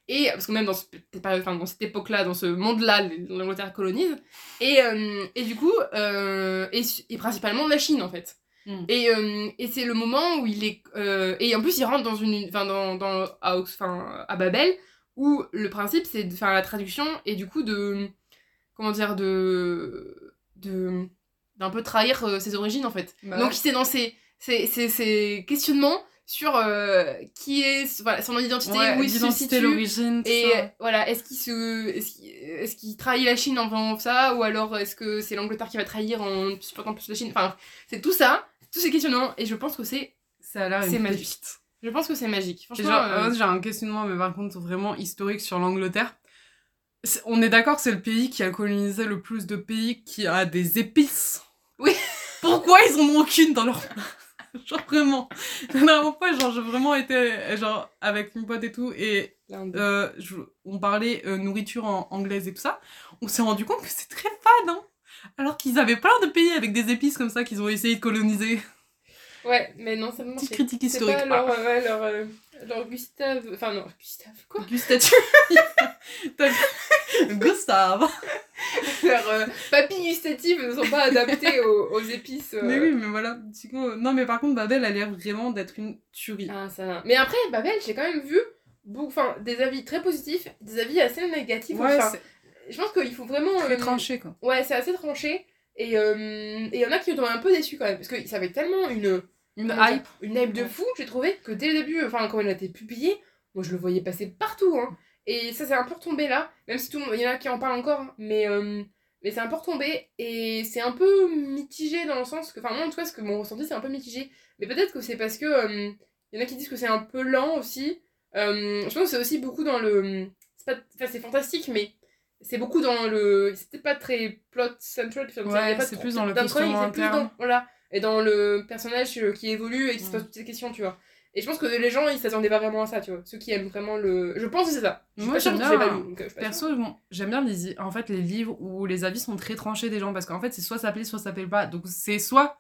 Et parce que même dans, ce- peut-être pas- enfin, dans cette époque-là, dans ce monde-là, l'Angleterre colonise. Et, euh, et du coup, euh, et, et principalement la Chine en fait. Mm. Et, euh, et c'est le moment où il est. et en plus, il rentre dans une. Enfin, dans, dans, à, enfin, à Babel, où le principe c'est de faire la traduction et du coup de. Comment dire De. de d'un peu trahir ses origines en fait. Bah Donc ouais. c'est dans ces, ces, ces, ces questionnements sur euh, qui est voilà, son identité, Ouais, où il se situe. l'origine, tout Et ça. voilà, est-ce qu'il se, est-ce qu'il, est-ce qu'il trahit la Chine en faisant ça, ou alors est-ce que c'est l'Angleterre qui va trahir en supportant plus la Chine? Enfin, c'est tout ça, tous ces questionnements, et je pense que c'est, Ça a l'air c'est magique. pépite. je pense que c'est magique. Franchement, genre, euh, j'ai un questionnement, mais par contre vraiment historique sur l'Angleterre. On est d'accord que c'est le pays qui a colonisé le plus de pays qui a des épices? Oui. Pourquoi ils en ont aucune dans leur... genre vraiment. La dernière fois, genre, j'ai vraiment été genre, avec une pote et tout, et euh, je- on parlait euh, nourriture en anglaise et tout ça. On s'est rendu compte que c'est très fade, hein. Alors qu'ils avaient plein de pays avec des épices comme ça qu'ils ont essayé de coloniser. Ouais, mais non, ça me Petite critique historique. pas leur, euh, ouais, leur, euh, leur Gustave. Enfin, non, Gustave, quoi? Vu Gustave. Leurs euh, papilles gustatives ne sont pas adaptées aux, aux épices. euh. Mais oui, mais voilà. du coup, Non, mais par contre, Babel a l'air vraiment d'être une tuerie. Ah, ça... Mais après, Babel, j'ai quand même vu enfin, des avis très positifs, des avis assez négatifs. ouais, enfin, je pense qu'il faut vraiment. très euh, tranché, quoi. Ouais, c'est assez tranché. Et euh, et il y en a qui ont un peu déçu quand même, parce que ça avait tellement une, Une hype. une hype de fou, j'ai trouvé, que dès le début, enfin, quand elle a été publiée, moi je le voyais passer partout. Hein. Et ça, c'est un peu retombé là, même si tout le monde- il y en a qui en parlent encore, hein, mais, euh, mais c'est un peu retombé. Et c'est un peu mitigé dans le sens que, enfin, moi en tout cas, ce que mon ressenti, c'est un peu mitigé. Mais peut-être que c'est parce que. euh, Il y en a qui disent que c'est un peu lent aussi. Euh, je pense que c'est aussi beaucoup dans le. C'est pas... Enfin, c'est fantastique, mais c'est beaucoup dans le. C'était pas très plot central. enfin, il y a Ouais, pas c'est trop- plus dans le questionnement c'est plus interne. dans- Voilà. Et dans le personnage euh, qui évolue et qui se Mm. pose toutes ces questions, tu vois. Et je pense que les gens, ils s'attendaient pas vraiment à ça, tu vois. Ceux qui aiment vraiment le. Je pense que c'est ça. Moi, j'aime bien, pas lu, donc, euh, je. Perso, bon, j'aime bien les, en fait, les livres où les avis sont très tranchés des gens parce qu'en fait, c'est soit ça plaît, soit ça plaît pas. Donc, c'est soit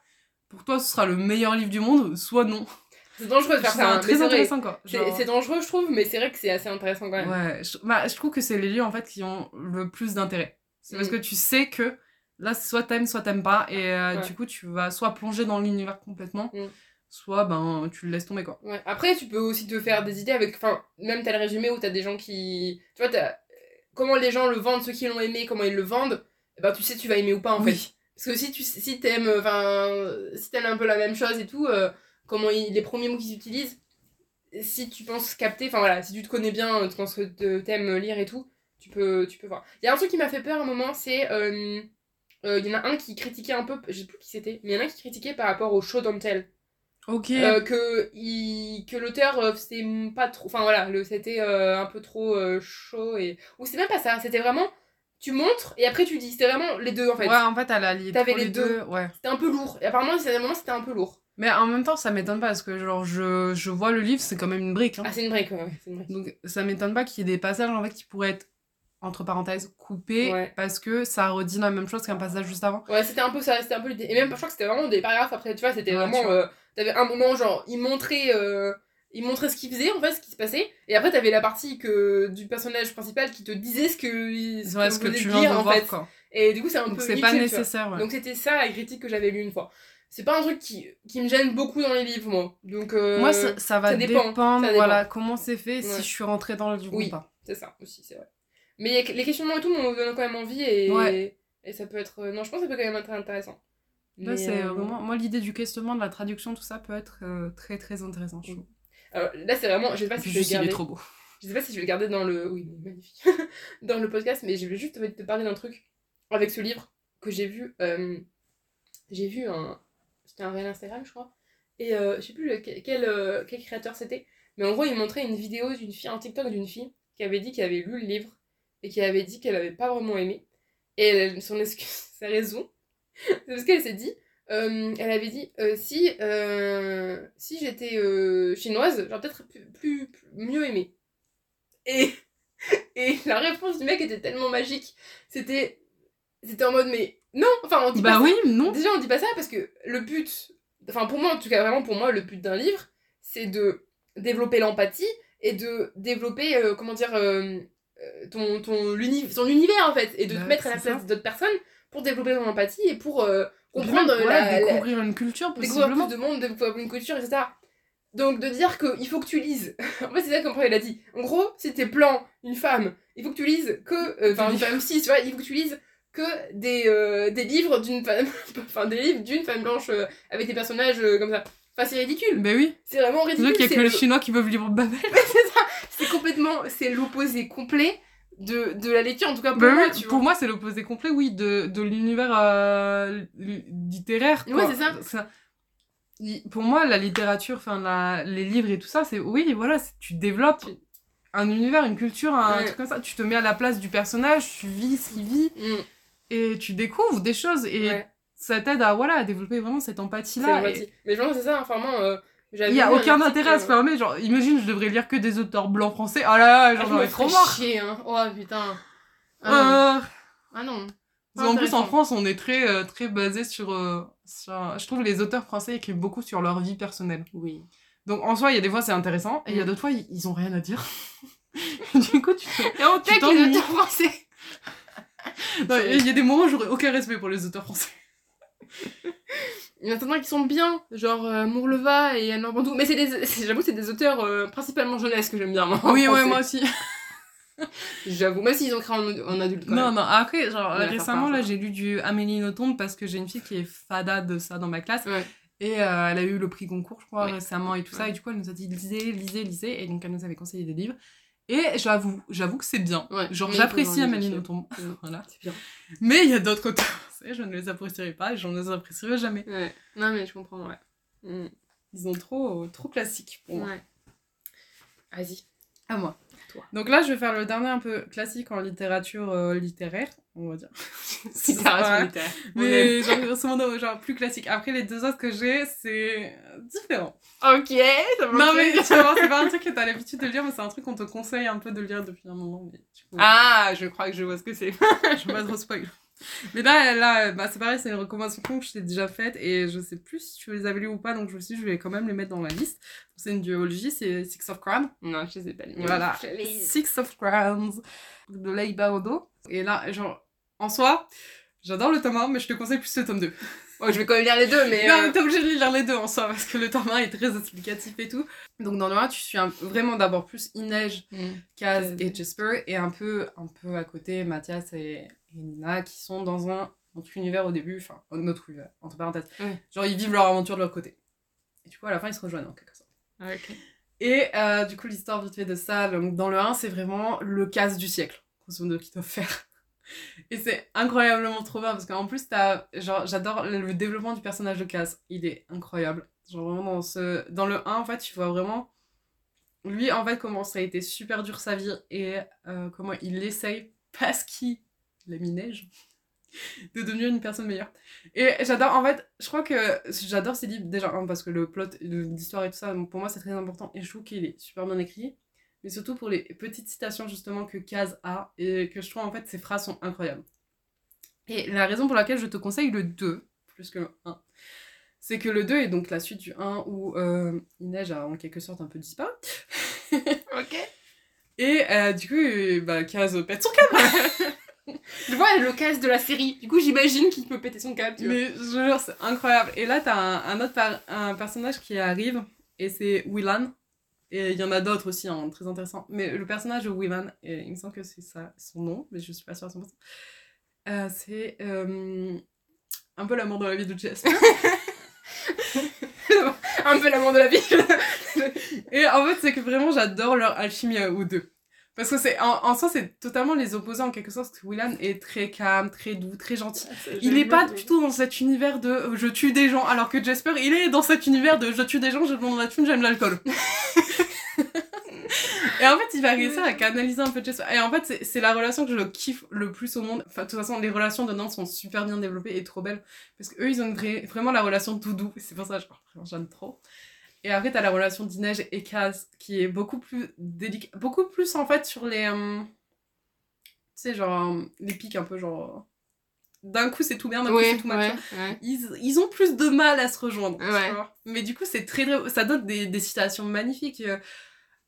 pour toi, ce sera le meilleur livre du monde, soit non. C'est dangereux de faire ça. hein, très c'est vrai. intéressant, quoi. Genre- c'est dangereux, je trouve, mais c'est vrai que c'est assez intéressant quand même. Ouais, je, bah, je trouve que c'est les livres en fait qui ont le plus d'intérêt. C'est parce Mm. que tu sais que là, soit t'aimes, soit t'aimes pas, et euh, Ouais. du coup, tu vas soit plonger dans l'univers complètement, Mm. soit ben tu le laisses tomber quoi. Ouais. Après, tu peux aussi te faire des idées avec. Enfin, même t'as le résumé où t'as des gens qui. Tu vois, t'as. Comment les gens le vendent, ceux qui l'ont aimé, comment ils le vendent, eh ben, tu sais tu vas aimer ou pas en fait. Oui. Parce que si tu si t'aimes. Enfin, si t'aimes un peu la même chose et tout, euh, comment ils- les premiers mots qu'ils utilisent, si tu penses capter, enfin voilà, si tu te connais bien, euh, quand ce que t'aimes lire et tout, tu peux, tu peux voir. Il y a un truc qui m'a fait peur à un moment, c'est. euh, euh, Il y en a un qui critiquait un peu, je sais plus qui c'était, mais il y en a un qui critiquait par rapport au show don't tell. Ok. Euh, que il, que l'auteur euh, c'était pas trop enfin voilà le c'était euh, un peu trop euh, chaud et ou c'est même pas ça c'était vraiment tu montres et après tu dis c'était vraiment les deux en fait ouais, en fait, elle a lié T'avais les les deux. deux. Ouais. c'était un peu lourd et apparemment à un moment c'était un peu lourd Mais en même temps, ça m'étonne pas parce que genre je, je vois le livre, c'est quand même une brique. Hein. ah c'est une break ouais, ouais, c'est une break Donc ça m'étonne pas qu'il y ait des passages en fait qui pourraient être entre parenthèses Ouais. parce que ça redit la même chose qu'un passage juste avant. ouais c'était un peu ça c'était un peu l'idée et même je crois que c'était vraiment des paragraphes après tu vois c'était Ouais, vraiment euh, t'avais un moment genre il montrait euh, il montrait ce qu'il faisait en fait ce qui se passait et après t'avais la partie que du personnage principal qui te disait ce que ce Ouais, qu'on ce que tu dire, viens de en voir fait quoi. et du coup c'est un Donc peu c'est pas nécessaire. Ouais. Donc c'était ça la critique que j'avais lue une fois. C'est pas un truc qui, qui me gêne beaucoup dans les livres, moi. Donc euh, Moi, ça, ça va ça dépend, dépendre, ça dépend. voilà, comment c'est fait, si je suis rentrée dans le livre Oui. ou pas. c'est ça aussi, c'est vrai. Mais les questionnements et tout m'ont donné quand même envie et, Ouais. et ça peut être... euh, Non, je pense que ça peut quand même être intéressant. Là, c'est euh, vraiment... Moi, l'idée du questionnement, de la traduction, tout ça peut être euh, très très intéressant, je trouve. Alors, là, c'est vraiment... Je sais pas si je vais garder. trop beau. Je sais pas si je vais le garder dans le... Oui, magnifique. dans le podcast, mais je vais juste te parler d'un truc avec ce livre que j'ai vu. euh, J'ai vu un... C'était un réel Instagram, je crois. Et je sais plus le- quel, quel créateur c'était. Mais en gros, il montrait une vidéo d'une fille, un TikTok d'une fille, qui avait dit qu'elle avait lu le livre et qui avait dit qu'elle avait pas vraiment aimé. Et elle- son excuse, sa raison, c'est parce qu'elle s'est dit, euh, elle avait dit, euh, si, euh, si j'étais chinoise, j'aurais peut-être plus, plus- plus- mieux aimé. Et, et la réponse du mec était tellement magique. C'était, c'était en mode, mais non, enfin, on dit pas Bah ça. oui, non. Déjà, on dit pas ça parce que le but, enfin pour moi en tout cas, vraiment pour moi, le but d'un livre, c'est de développer l'empathie et de développer, comment dire, ton, ton, univers en fait, et de Bah, te mettre à la c'est place ça. d'autres personnes pour développer ton empathie et pour euh, comprendre Comprendre, la, la- découvrir une culture, découvrir possiblement. plus de monde, découvrir une culture, etc. Donc de dire qu'il faut que tu lises, en fait c'est ça comme il a dit. En gros, si t'es plan, une femme, il faut que tu lises que, euh, enfin une femme cis, tu vois, il faut que tu lises que des, euh, des livres d'une femme, enfin des livres d'une femme blanche avec des personnages comme ça. Enfin c'est ridicule, Bah oui. c'est vraiment C'est ridicule. vrai qu'il y a c'est que les le- Chinois qui peuvent lire Babel. C'est complètement, c'est l'opposé complet de, de la lecture, en tout cas pour Bah moi, oui, tu pour vois. moi, c'est l'opposé complet, oui, de, de l'univers euh, li- littéraire. Ouais, quoi. c'est ça. Pour moi, la littérature, enfin, les livres et tout ça, c'est oui, voilà, c'est- tu développes un univers, une culture, un Ouais. truc comme ça. Tu te mets à la place du personnage, tu vis ce qu'il vit Mm, et tu découvres des choses. Et ouais. ça t'aide à, voilà, à développer vraiment cette C'est empathie-là. et-. Mais genre, c'est ça, enfin, moi, euh, Il y a aucun article, intérêt à se euh, fermer. Genre, imagine, je devrais lire que des auteurs blancs français. Oh là là, Ah, j'en me ai trop marre. chier, hein. Oh putain. Ah non. Euh, Ah qu'en plus, en. France, on est très, euh, très basé sur, euh, Je trouve les auteurs français écrivent beaucoup sur leur vie personnelle. Oui. Donc, en soi, il y a des fois, c'est intéressant. Et il y a Mm. d'autres fois, ils, ont rien à dire. du coup, tu. Et on tech les auteurs français. Il y a des moments où j'aurais aucun respect pour les auteurs français. Il y en a certains qui sont bien, genre euh, Mourleva et Anne Bandou. Mais c'est des, c'est- j'avoue, c'est des auteurs euh, principalement jeunesse que j'aime bien, moi. Oui, ouais, moi aussi. J'avoue, même s'ils ont créé en, en adulte quand Non, même. non, après, genre, récemment, là, j'ai lu du Amélie Nothomb parce que j'ai une fille qui est fada de ça dans ma classe. Ouais. Et euh, elle a eu le prix concours, je crois, Ouais. récemment et tout ça. Et du coup, elle nous a dit lisez, lisez, lisez. Et donc, elle nous avait conseillé des livres. Et j'avoue, j'avoue que c'est bien. Ouais, Genre, j'apprécie Amélie. Nothomb. Mm. voilà. Bien. Mais il y a d'autres auteurs, je ne les apprécierai pas et je ne les apprécierai jamais. Ouais. Non, mais je comprends, ouais. Mm. Ils sont trop, trop classiques pour moi. Ouais. Vas-y. À moi. Toi. Donc là, je vais faire le dernier un peu classique en littérature euh, littéraire, on va dire. Littérature littéraire. Mais genre, modo, genre plus classique. Après, les deux autres que j'ai, c'est différent. Ok, ça Non, mais tu voir, c'est pas un truc que t'as l'habitude de lire, mais c'est un truc qu'on te conseille un peu de lire depuis un moment. Mais Ah, je crois que je vois ce que c'est. je vais pas trop spoil. Mais là, là bah, c'est pareil, c'est une recommandation que je t'ai déjà faite et je sais plus si tu les avais lues ou pas, donc je me suis dit, je vais quand même les mettre dans la liste. C'est une duologie, c'est Six of Crown. non, je sais pas. les Voilà. Je les- Six of Crowns de Leiba Odo. Et là, genre, en soi, j'adore le tome 1, mais je te conseille plus le tome 2. Oh, je vais quand même lire les deux, mais. Non, euh, mais t'es obligé de lire les deux en soi, parce que le tome 1 est très explicatif et tout. Donc dans le 1, tu suis un- vraiment d'abord plus Inej, mm. Kaz Kaz. et Jasper, et un peu, un peu à côté Mathias et, et Nina, qui sont dans un autre univers au début, enfin, un autre univers, entre parenthèses. Ouais. Genre, ils vivent leur aventure de leur côté. Et du coup, à la fin, ils se rejoignent en quelque sorte. Ah. Et euh, du coup, l'histoire vite fait de ça, donc, dans le 1, c'est vraiment le casse du siècle, grosso modo, qu'ils doivent faire. Et c'est incroyablement trop bien, parce qu'en plus, t'as, genre, j'adore le développement du personnage de Cass. Il est incroyable. Genre, vraiment, dans, ce... dans le 1, en fait, tu vois vraiment, lui, en fait, comment ça a été super dur sa vie, et euh, comment il essaye, parce qu'il a mis neige, de devenir une personne meilleure. Et j'adore, en fait, je crois que j'adore ces livres, déjà, parce que le plot, l'histoire et tout ça, pour moi, c'est très important, et je trouve qu'il est super bien écrit, mais surtout pour les petites citations, justement, que Kaz a, et que je trouve, en fait, ses phrases sont incroyables. Et la raison pour laquelle je te conseille le 2, plus que le 1, c'est que le 2 est donc la suite du 1 où euh, Inej a en quelque sorte un peu disparu. Ok. Et euh, du coup, bah, Kaz pète son câble. Je vois le casse de la série. Du coup, j'imagine qu'il peut péter son câble. tu vois. Mais je jure, c'est incroyable. Et là, t'as un, un autre par- un personnage qui arrive, et c'est Willan. Et il y en a d'autres aussi, hein, très intéressants. Mais le personnage de Willan, et il me semble que c'est ça son nom, mais je suis pas sûre à 100%. Euh, c'est euh, un peu l'amour dans la vie de Jasper. Un peu l'amour de la vie. et en fait, c'est que vraiment, j'adore leur alchimie eux deux. Parce que c'est en, en soi, c'est totalement les opposés en quelque sorte. Parce que Willan est très calme, très doux, très gentil. Il est pas du tout dans cet univers de euh, je tue des gens, alors que Jasper, il est dans cet univers de je tue des gens, je demande la thune, j'aime l'alcool. et en fait, il va réussir à canaliser un peu Jasper. Et en fait, c'est- la relation que je kiffe le plus au monde. Enfin, de toute façon, les relations de Nantes sont super bien développées et trop belles. Parce qu'eux, ils ont une vraie- vraiment la relation tout doux. C'est pour ça que j'aime trop. Et après, t'as la relation d'Inej et Kaz, qui est beaucoup plus délicate. Beaucoup plus, en fait, sur les. euh, Tu sais, genre, euh, les pics un peu, genre. D'un coup, c'est tout bien, d'un coup, Ouais, c'est tout mal. ouais, tu vois. ouais. Ils, ils ont plus de mal à se rejoindre. tu vois. Mais du coup, c'est très, très- Ça donne des, des citations magnifiques. Euh,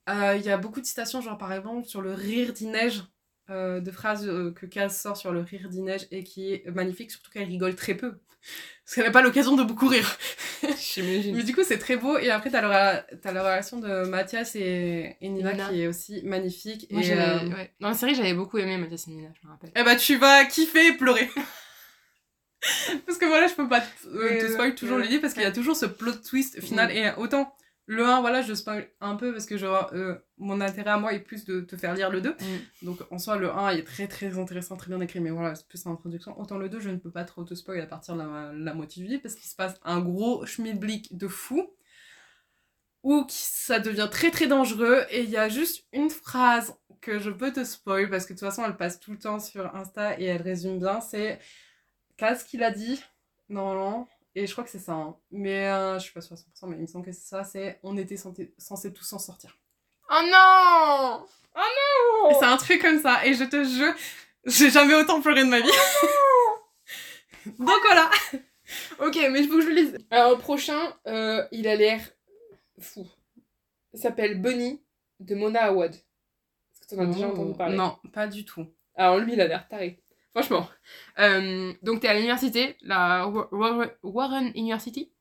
euh, Il y a beaucoup de citations, genre par exemple, sur le rire d'Inej. euh, de phrases euh, que Kaz sort sur le rire d'Inej et qui est magnifique, surtout qu'elle rigole très peu. Parce qu'elle n'a pas l'occasion de beaucoup rire. J'imagine. Mais du coup, c'est très beau. Et après, t'as la, t'as la relation de Mathias et, et Nina, Nina. qui est aussi magnifique. Moi, et, euh, ouais. Dans la série, j'avais beaucoup aimé Mathias et Nina, je me rappelle. Eh bah, tu vas kiffer et pleurer. parce que voilà, je peux pas euh, te oui, spoil toujours oui. les livres parce qu'il y a toujours ce plot twist final. Mm. Et autant le 1, voilà, je spoil un peu parce que genre, euh, mon intérêt à moi est plus de te faire lire le 2. Mm. Donc en soi, le 1 est très très intéressant, très bien écrit, mais voilà, c'est plus en introduction. Autant le 2, je ne peux pas trop te spoil à partir de la, la moitié du livre parce qu'il se passe un gros schmilblick de fou où ça devient très très dangereux et il y a juste une phrase que je peux te spoil parce que de toute façon elle passe tout le temps sur Insta et elle résume bien c'est qu'est-ce qu'il a dit normalement? Et je crois que c'est ça. hein. Mais euh, je suis pas sûre à 100%, mais il me semble que c'est ça. C'est on était censé, tous s'en sortir. Oh non Oh Et C'est un truc comme ça. Et je te jure, j'ai jamais autant pleuré de ma vie. Donc voilà. Ok, mais il faut que je le lise. Alors, le prochain, euh, il a l'air fou. Il s'appelle Bunny de Mona Awad. Est-ce que tu en as déjà entendu parler? Non, pas du tout. Alors, lui, il a l'air taré. Franchement. Euh, donc, t'es à l'université, la Wa- Wa- Warren University.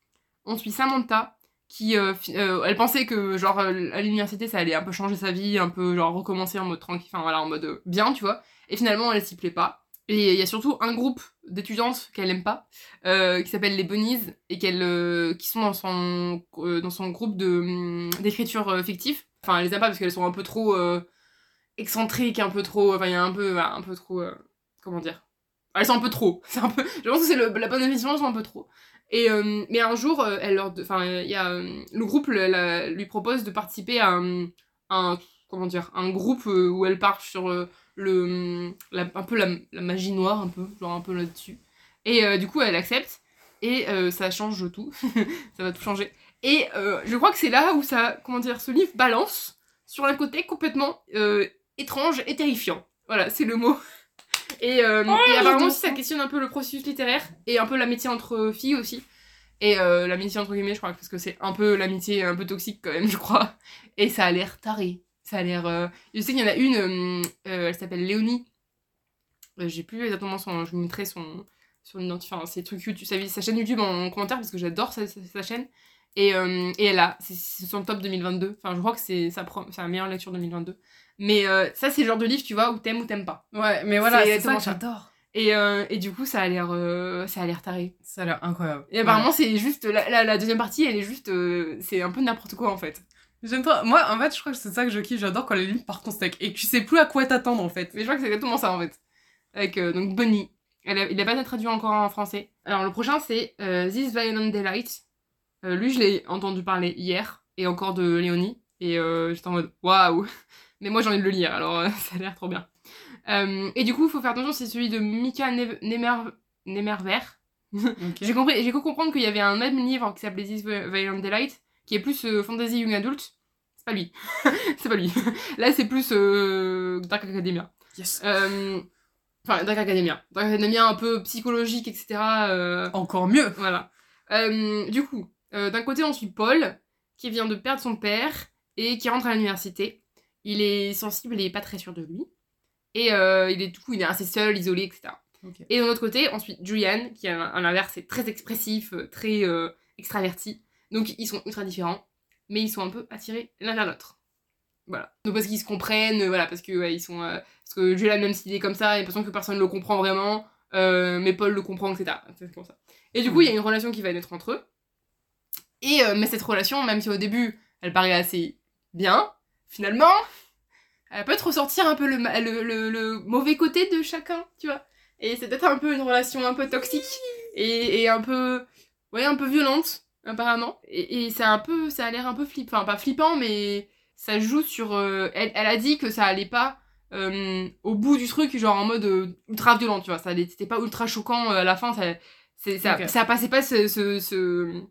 On suit Samantha, qui. euh, euh, elle pensait que, genre, à l'université, ça allait un peu changer sa vie, un peu, genre, recommencer en mode tranquille, enfin, voilà, en mode bien, tu vois. Et finalement, elle s'y plaît pas. Et il y a surtout un groupe d'étudiantes qu'elle aime pas, qui s'appelle les Bunnies, et qui sont dans son, dans son groupe hum, d'écriture fictif. Enfin, elle les aime pas parce qu'elles sont un peu trop excentriques, un peu trop. Enfin, il y a un peu, un peu trop. Comment dire? Elles sont un peu trop. C'est un peu. Je pense que c'est la bonne définition, elles un peu trop. Et, euh, mais un jour, euh, elle leur, enfin, il euh, le groupe la- lui propose de participer à un, comment dire, un groupe où elle part sur le, la- un peu la, magie noire, un peu, genre un peu là-dessus. Et euh, du coup, elle accepte et ça change tout, ça va tout changer. Et je crois que c'est là où ça, comment dire, ce livre balance sur un côté complètement étrange et terrifiant. Voilà, c'est le mot. Et, euh, Oh, et apparemment aussi, ça questionne un peu le processus littéraire et un peu l'amitié entre filles aussi. Et euh, l'amitié entre guillemets, je crois, parce que c'est un peu l'amitié un peu toxique quand même, je crois. Et ça a l'air taré. Ça a l'air. euh, Je sais qu'il y en a une, euh, euh, elle s'appelle Léonie. J'ai plus exactement son. Je vous mettrai son. Enfin, ses trucs YouTube, sa, sa chaîne YouTube en commentaire parce que j'adore sa, sa- sa chaîne. Et, et elle a. C'est son top 2022. Enfin, je crois que c'est sa, sa meilleure lecture 2022. Mais euh, ça, c'est le genre de livre, tu vois, où t'aimes ou t'aimes pas. Ouais, mais voilà, C'est ça que j'adore. Et, euh, et du coup, ça a l'air euh, ça a l'air taré. Ça a l'air incroyable. Et apparemment, c'est juste. La, la, la deuxième partie, elle est juste. euh, c'est un peu n'importe quoi en fait. J'aime trop. Moi, en fait, je crois que c'est ça que je kiffe. J'adore quand les livres partent en steak et que tu sais plus à quoi t'attendre en fait. Mais je crois que c'est exactement ça en fait. Avec donc Bunny. Elle a- il n'a pas été traduit encore en français. Alors le prochain c'est This Violent Daylight. Euh, lui je l'ai entendu parler hier et encore de Léonie. Et j'étais en mode waouh. Mais moi j'ai envie de le lire alors euh, ça a l'air trop bien. Euh, et du coup il faut faire attention c'est celui de Mika Ne- Nemer... Nemerver. Ok. J'ai compris, j'ai cru comprendre qu'il y avait un même livre qui s'appelait This Violent Daylight, qui est plus euh, fantasy young adult. C'est pas lui. c'est pas lui. Là, c'est plus Dark Academia. Yes. Enfin, Dark Academia. Dark Academia un peu psychologique, etc. Encore mieux. voilà. Du coup, d'un côté, on suit Paul, qui vient de perdre son père et qui rentre à l'université. Il est sensible et pas très sûr de lui. Et euh, il est, du coup, il est assez seul, isolé, etc. Et de l'autre côté, ensuite, Julian, qui à l'inverse est très expressif, euh, très euh, extraverti. Donc ils sont ultra différents, mais ils sont un peu attirés l'un vers l'autre. Voilà. Donc parce qu'ils se comprennent, voilà, parce que ouais, ils sont. euh, parce que Julian, même s'il est comme ça, il a l'impression que personne ne le comprend vraiment, mais Paul le comprend, etc. C'est comme ça. Et du coup, il y a une relation qui va naître entre eux. Et mais cette relation, même si au début, elle paraît assez bien, finalement, elle va peut-être ressortir un peu le, le, le- le mauvais côté de chacun, tu vois. Et c'est peut-être un peu une relation un peu toxique et, et un peu, ouais, un peu violente apparemment. Et, et c'est un peu, ça a l'air un peu flippant, enfin pas flippant, mais ça joue sur. euh, elle, elle a dit que ça allait pas euh, au bout du truc, genre en mode euh, ultra violent, tu vois. Ça c'était pas ultra choquant à la fin, ça, ça, passait pas ce, ce, ce-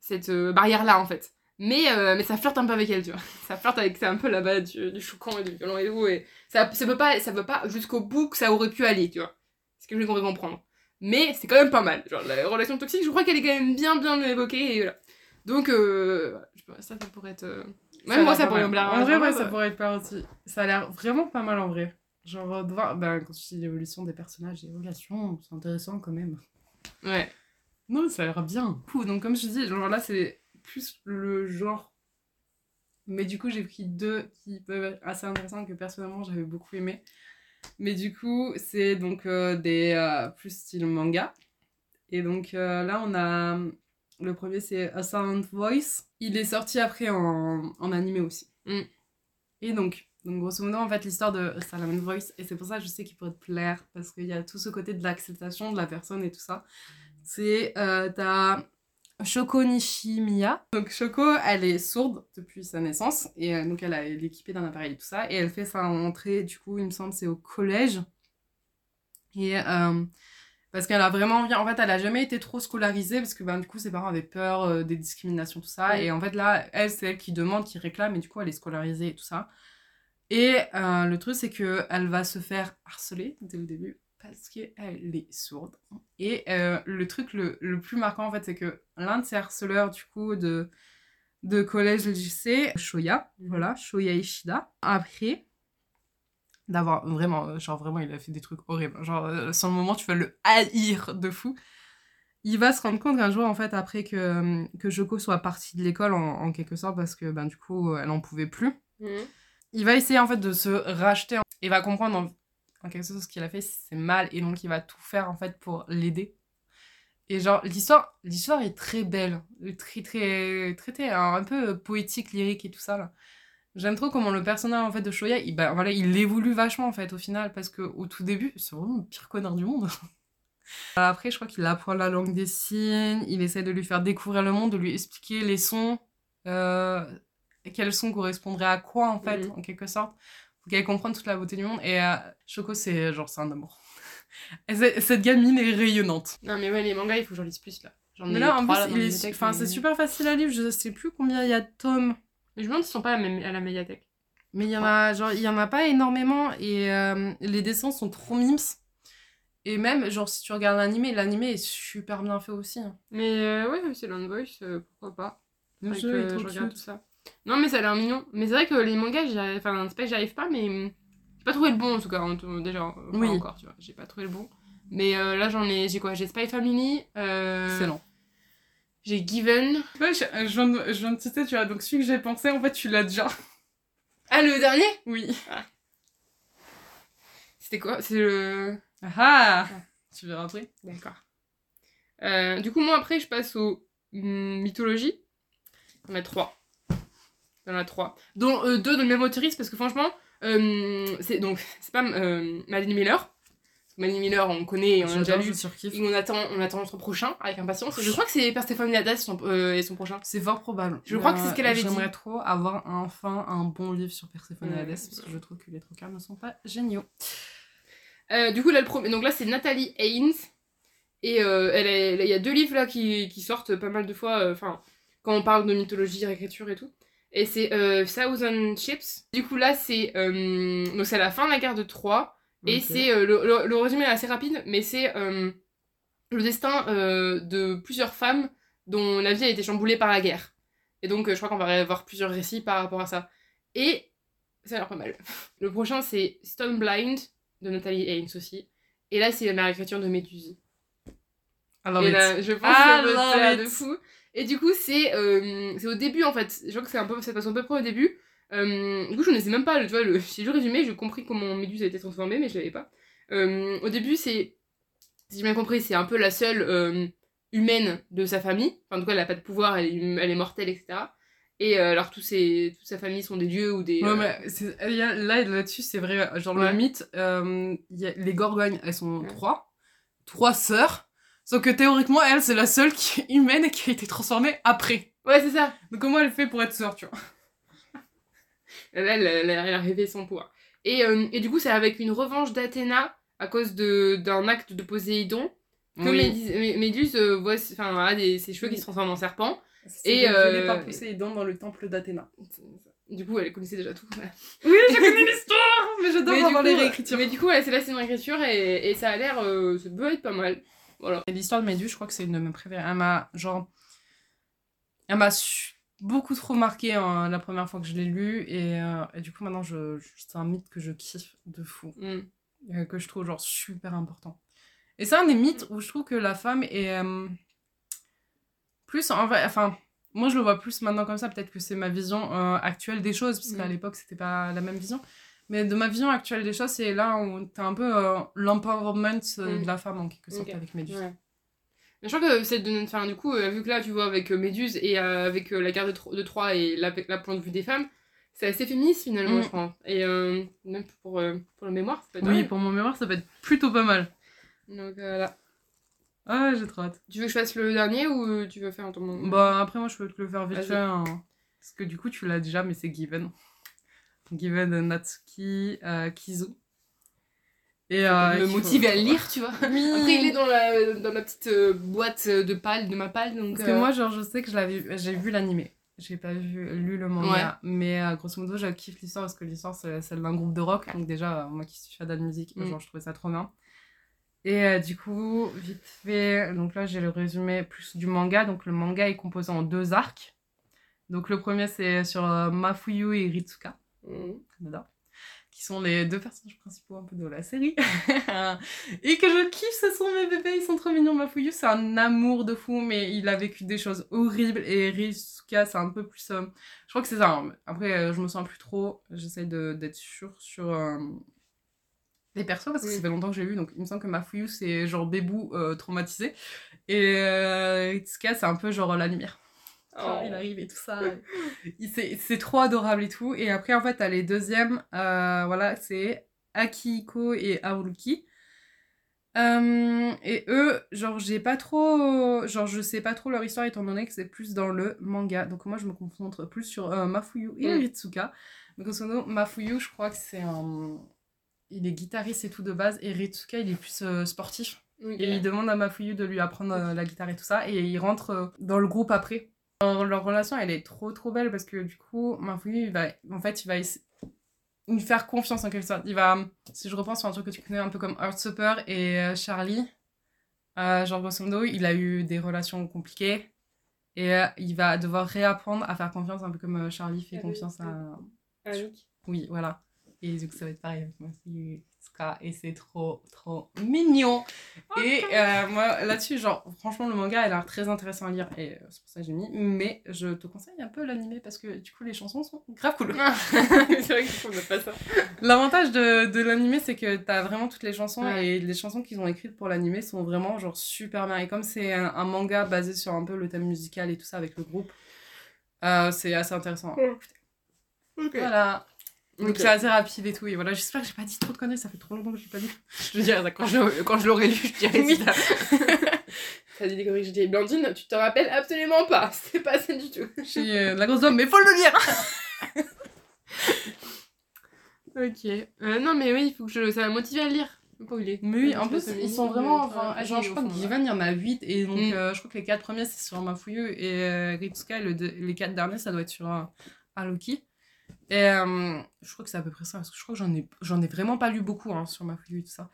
cette barrière là en fait. Mais, euh, mais ça flirte un peu avec elle, tu vois. Ça flirte avec, c'est un peu là-bas du, du choquant et du violent et tout. Et ça, ça veut pas, ça veut pas jusqu'au bout que ça aurait pu aller, tu vois. C'est ce que j'ai compris comprendre. Mais c'est quand même pas mal. Genre, la relation toxique, je crois qu'elle est quand même bien, bien évoquée. Et voilà. Donc, euh, je pas, ça, ça pourrait être. euh, Ça Même moi, ça pas pourrait me. En hein, vrai, ouais, ça pourrait être plaire aussi. Ça a l'air vraiment pas mal en vrai. Genre, de voir, ben, quand tu dis l'évolution des personnages, des relations, c'est intéressant quand même. Ouais. Non, ça a l'air bien. Fou, donc comme je dis, genre là, c'est plus le genre. Mais du coup, j'ai pris deux qui peuvent être assez intéressants que personnellement j'avais beaucoup aimé. Mais du coup, c'est donc euh, des euh, plus style manga. Et donc euh, là, on a. Le premier, c'est A Sound Voice. Il est sorti après en, en animé aussi. Mm. Et donc, donc, grosso modo, en fait, l'histoire de A Sound Voice, et c'est pour ça que je sais qu'il pourrait te plaire, parce qu'il y a tout ce côté de l'acceptation de la personne et tout ça. C'est. T'as Shoko Nishimiya. Donc Shoko, elle est sourde depuis sa naissance et euh, donc elle, a- elle est équipée d'un appareil et tout ça et elle fait sa rentrée du coup il me semble c'est au collège et euh, Parce qu'elle a vraiment envie. En fait, elle a jamais été trop scolarisée parce que ben, du coup, ses parents avaient peur euh, des discriminations, tout ça. Et en fait, là, elle, c'est elle qui demande, qui réclame, et du coup, elle est scolarisée et tout ça. Et le truc, c'est que elle va se faire harceler dès le début parce qu'elle est sourde. Et euh, le truc le, le plus marquant, en fait, c'est que l'un de ses harceleurs, du coup, de, de collège lycée, Shoya, Mhm. voilà, Shoya Ishida, après d'avoir vraiment, euh, genre vraiment, il a fait des trucs horribles. Genre, euh, sur le moment, tu vas le haïr de fou. Il va se rendre compte qu'un jour, en fait, après que, que Joko soit partie de l'école, en, en quelque sorte, parce que, ben, du coup, elle en pouvait plus, Mhm. il va essayer, en fait, de se racheter. Il va comprendre, en, en quelque ce qu'il a fait, c'est mal, et donc il va tout faire, en fait, pour l'aider. Et genre, l'histoire, l'histoire est très belle, très, très, traitée, un, un peu poétique, lyrique et tout ça, là. J'aime trop comment le personnage, en fait, de Shoya, il, bah, voilà, il évolue vachement, en fait, au final, parce que au tout début, c'est vraiment le pire connard du monde. Après, je crois qu'il apprend la langue des signes, il essaie de lui faire découvrir le monde, de lui expliquer les sons, euh, quels sons correspondraient à quoi, en fait, Mhm. en quelque sorte, pour qu'elle comprenne toute la beauté du monde. Et euh, Shoko, c'est genre, c'est un amour. Cette gamine est rayonnante. Non, mais ouais, les mangas, il faut que j'en lise plus là. J'en Mais ai là, en plus, il est... enfin, c'est super facile à lire, je sais plus combien il y a de tomes. Mais je me demande s'ils sont pas à la, même- à la médiathèque. Mais il y en a, genre, il y en a pas énormément et euh, les dessins sont trop mimes. Et même, genre, si tu regardes l'animé, l'animé est super bien fait aussi. hein. Mais euh, ouais, c'est Land Voice, euh, pourquoi pas. Faudrait que je regarde tout ça. Non, mais ça a l'air mignon. Mais c'est vrai que les mangas, enfin, c'est pas que j'y arrive pas, mais j'ai pas trouvé le bon en tout cas. en tout- Déjà, enfin, Oui. encore, tu vois, j'ai pas trouvé le bon. Mais euh, là, j'en ai, j'ai quoi? J'ai Spy Family, euh, Excellent. j'ai Given. Ouais, je, je viens de, je viens de citer, tu vois, donc celui que j'ai pensé, en fait, tu l'as déjà. Ah, le dernier? Oui. C'était quoi? C'est le. Ah Tu verras après. D'accord. Euh, du coup, moi, après, je passe aux hum, mythologies. En a trois. Il y en a trois. Dont euh, deux de le même autrice, parce que franchement, euh, c'est donc, c'est pas euh, Madeleine Miller. Madeleine Miller, on connaît, on a déjà lu. Et on attend, on attend son prochain avec impatience. Je crois que c'est Perséphone Hadas son, euh, et son prochain. C'est fort probable. Je crois que c'est ce qu'elle avait dit. J'aimerais trop avoir enfin un bon livre sur Perséphone et. Hadès, parce que je trouve que les trucs ne sont pas géniaux. Euh, du coup, là, le premier. Donc là, c'est Nathalie Haynes. Et euh, il y a deux livres là qui, qui sortent pas mal de fois. euh, Enfin, quand on parle de mythologie, réécriture et tout. Et c'est euh, Thousand Ships. Du coup, là, c'est. euh, donc, c'est à la fin de la guerre de Troie. Et Ok. c'est. euh, le, le- le résumé est assez rapide, mais c'est euh, le destin euh, de plusieurs femmes dont la vie a été chamboulée par la guerre. Et donc, euh, je crois qu'on va avoir plusieurs récits par rapport à ça. Et ça a l'air pas mal. Le prochain, c'est Stone Blind de Nathalie Haynes aussi. Et là, c'est la réécriture de Méduse. I love et it. là, je pense I que ça va love it. de fou. Et du coup, c'est euh, au début en fait. Je crois que c'est un peu, ça passe un peu près au début. Euh, du coup, je ne sais même pas, tu vois, le, j'ai le résumé, j'ai compris comment Méduse a été transformée, mais je l'avais pas. Euh, au début, c'est, si j'ai bien compris, c'est un peu la seule euh, humaine de sa famille. Enfin, en tout cas, elle n'a pas de pouvoir, elle est, elle est mortelle, etc. Et euh, alors, tous ses, toute sa famille sont des dieux ou des. Ouais, euh, mais y a- là, là-dessus, c'est vrai. Genre, Ouais. le mythe, euh, y a- les Gorgognes, elles sont Ouais. trois. Trois sœurs. Sauf que théoriquement, elle, c'est la seule qui est humaine et qui a été transformée après. Ouais, c'est ça. Donc, comment elle fait pour être sœur, tu vois? Là, elle, elle, elle a révélé son pouvoir. Et, euh, et du coup, c'est avec une revanche d'Athéna à cause d'un acte de Poséidon que Oui. Méduse, Mé- Méduse, euh, voit enfin, a des, ses cheveux qui se transforment en serpent. Et, euh, par Poséidon dans le temple d'Athéna. Du coup, elle connaissait déjà tout. Oui, j'ai connu l'histoire Mais j'adore avoir les réécritures. Mais du coup, ouais, c'est là, c'est une réécriture et, et ça a l'air. euh, ça peut être pas mal. Voilà. Et L'histoire de Méduse, je crois que c'est une de mes préférées. Elle m'a, genre... Elle m'a beaucoup trop marqué hein, la première fois que je l'ai lu. Et, euh, et du coup, maintenant, je, je- c'est un mythe que je kiffe de fou. Mm. que je trouve genre super important. Et c'est un des mythes où je trouve que la femme est euh, plus en vrai, enfin moi je le vois plus maintenant comme ça, peut-être que c'est ma vision euh, actuelle des choses, parce qu'à Mm. l'époque c'était pas la même vision. Mais de ma vision actuelle des choses, c'est là où t'as un peu euh, l'empowerment euh, Mm. de la femme en quelque sorte avec Méduse. Ouais. Mais je crois que c'est de enfin, du coup, euh, vu que là, tu vois, avec euh, Méduse et euh, avec euh, la guerre de, Tro- de Troie et la, la point de vue des femmes, c'est assez féministe finalement, Mm. je crois. Et euh, même pour, euh, pour le mémoire, ça peut être Oui, vrai. pour mon mémoire, ça peut être plutôt pas mal. Donc euh, voilà. Ah, j'ai trop hâte. Tu veux que je fasse le dernier ou tu veux faire ton moment? Bah, après, moi, je peux te le faire vite fait. hein. Parce que du coup, tu l'as déjà, mais c'est Given. Given Natsuki euh, Kizu. Et me qu'il faut- motiver à le lire, tu vois. Oui. Après, il est dans la, dans la petite euh, boîte de pâle, de ma pâle, donc... Parce que euh, moi, genre, je sais que je l'avais, j'ai vu l'animé. J'ai pas vu, lu le manga, mais euh, grosso modo, je kiffe l'histoire parce que l'histoire, c'est celle d'un groupe de rock. Donc, déjà, euh, moi qui suis fan de musique, Mm. genre, je trouvais ça trop bien. Et euh, du coup, vite fait, donc là, j'ai le résumé plus du manga. Donc, le manga est composé en deux arcs. Donc, le premier, c'est sur euh, Mafuyu et Ritsuka. Canada, qui sont les deux personnages principaux un peu de la série. et que je kiffe, ce sont mes bébés, ils sont trop mignons. Mafuyu, c'est un amour de fou, mais il a vécu des choses horribles. Et Rizuka, c'est un peu plus. euh, Je crois que c'est ça. hein. Après, euh, je me sens plus trop. J'essaie de- d'être sûre sur. euh, Les persos, parce que Oui. ça fait longtemps que j'ai vu, donc il me semble que Mafuyu c'est genre bébou euh, traumatisé. Et euh, c'est un peu genre la lumière. Quand Oh. il arrive et tout ça. C'est trop adorable et tout. Et après, en fait, t'as les deuxièmes, euh, voilà, c'est Akihiko et Haruki. Euh, et eux, genre, j'ai pas trop. Genre, je sais pas trop leur histoire étant donné que c'est plus dans le manga. Donc, moi, je me concentre plus sur euh, Mafuyu et Mm. Ritsuka. Mais modo, Mafuyu, je crois que c'est un. Il est guitariste et tout de base. Et Ritsuka, il est plus euh, sportif. Et il demande à Mafuyu de lui apprendre la guitare et tout ça. Et il rentre dans le groupe après. Leur, leur relation, elle est trop trop belle parce que du coup, il va, en fait, il va lui faire confiance en quelque sorte. Il va, si je repense sur un truc que tu connais un peu comme Heartstopper et euh, Charlie, euh, genre grosso modo, il a eu des relations compliquées. Et euh, il va devoir réapprendre à faire confiance un peu comme euh, Charlie fait Ah confiance oui. à, Annick. oui, voilà. Et coup, ça va être pareil avec moi Et c'est trop, trop mignon. Et euh, moi, là-dessus, genre, franchement, le manga, elle a l'air très intéressant à lire. Et euh, c'est pour ça que j'ai mis. Mais je te conseille un peu l'animé parce que du coup, les chansons sont grave cool. c'est vrai qu'on pas ça. L'avantage de, de l'animé, c'est que t'as vraiment toutes les chansons. Ouais. Et les chansons qu'ils ont écrites pour l'animé sont vraiment, genre, super bien. Et comme c'est un, un manga basé sur un peu le thème musical et tout ça avec le groupe, euh, c'est assez intéressant. Ok. Voilà. Donc Ok. c'est assez rapide et tout. Et voilà, j'espère que j'ai pas dit trop de conneries, ça fait trop longtemps que j'ai pas dit. Je dirais ça quand je, quand je l'aurais lu, je dirais Oui. ça. T'as dit des conneries que j'ai dit. Blandine, tu te rappelles absolument pas. C'est pas ça du tout. J'ai euh, la grosse dame, mais faut le lire Ok. Euh, non, mais oui, il faut que je. Ça m'a motivé à le lire. Pas oublier. Mais oui, en plus, ils sont vraiment. mais, Enfin, euh, genre, je crois que il y en a 8, et donc Mm. euh, je crois que les 4 premiers, c'est sur Mafuyu, et euh, Ritsuka, et le les 4 derniers, ça doit être sur euh, Haruki. Et euh, je crois que c'est à peu près ça, parce que je crois que j'en ai, j'en ai vraiment pas lu beaucoup hein, sur Mafuyu et tout ça.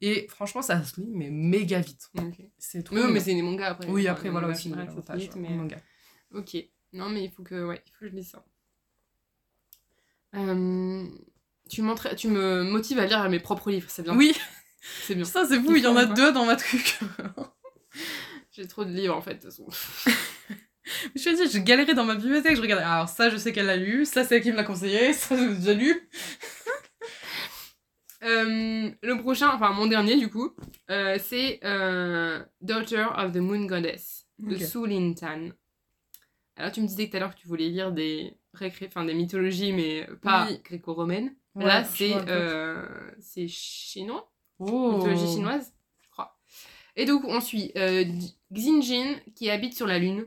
Et franchement, ça se lit, mais méga vite. C'est trop. Mais, oui, mais c'est des mangas après. Oui, Enfin, après, voilà aussi, c'est vrai, ça se l'avantage, lit, hein, mais- manga. Ok. Non, mais il faut que, ouais, il faut que je lise ça. Euh, tu, tu me motives à lire mes propres livres, c'est bien. Oui, c'est bien. ça c'est fou, il y en a deux dans ma truc. J'ai trop de livres en fait. de toute façon. Je te dis, je galérais dans ma bibliothèque, je regardais. Alors, ça, je sais qu'elle l'a lu, ça, c'est elle qui me l'a conseillé, ça, j'ai déjà lu. Euh, le prochain, enfin mon dernier du coup, euh, c'est euh, Daughter of the Moon Goddess de Ok. Su Lin Tan. Alors tu me disais tout à l'heure que tu voulais lire des récré... enfin, des mythologies mais pas Oui. gréco-romaines. Ouais, Là je c'est c'est chinois, Oh. mythologie chinoise, je crois. Et donc on suit Xinjin qui habite sur la lune.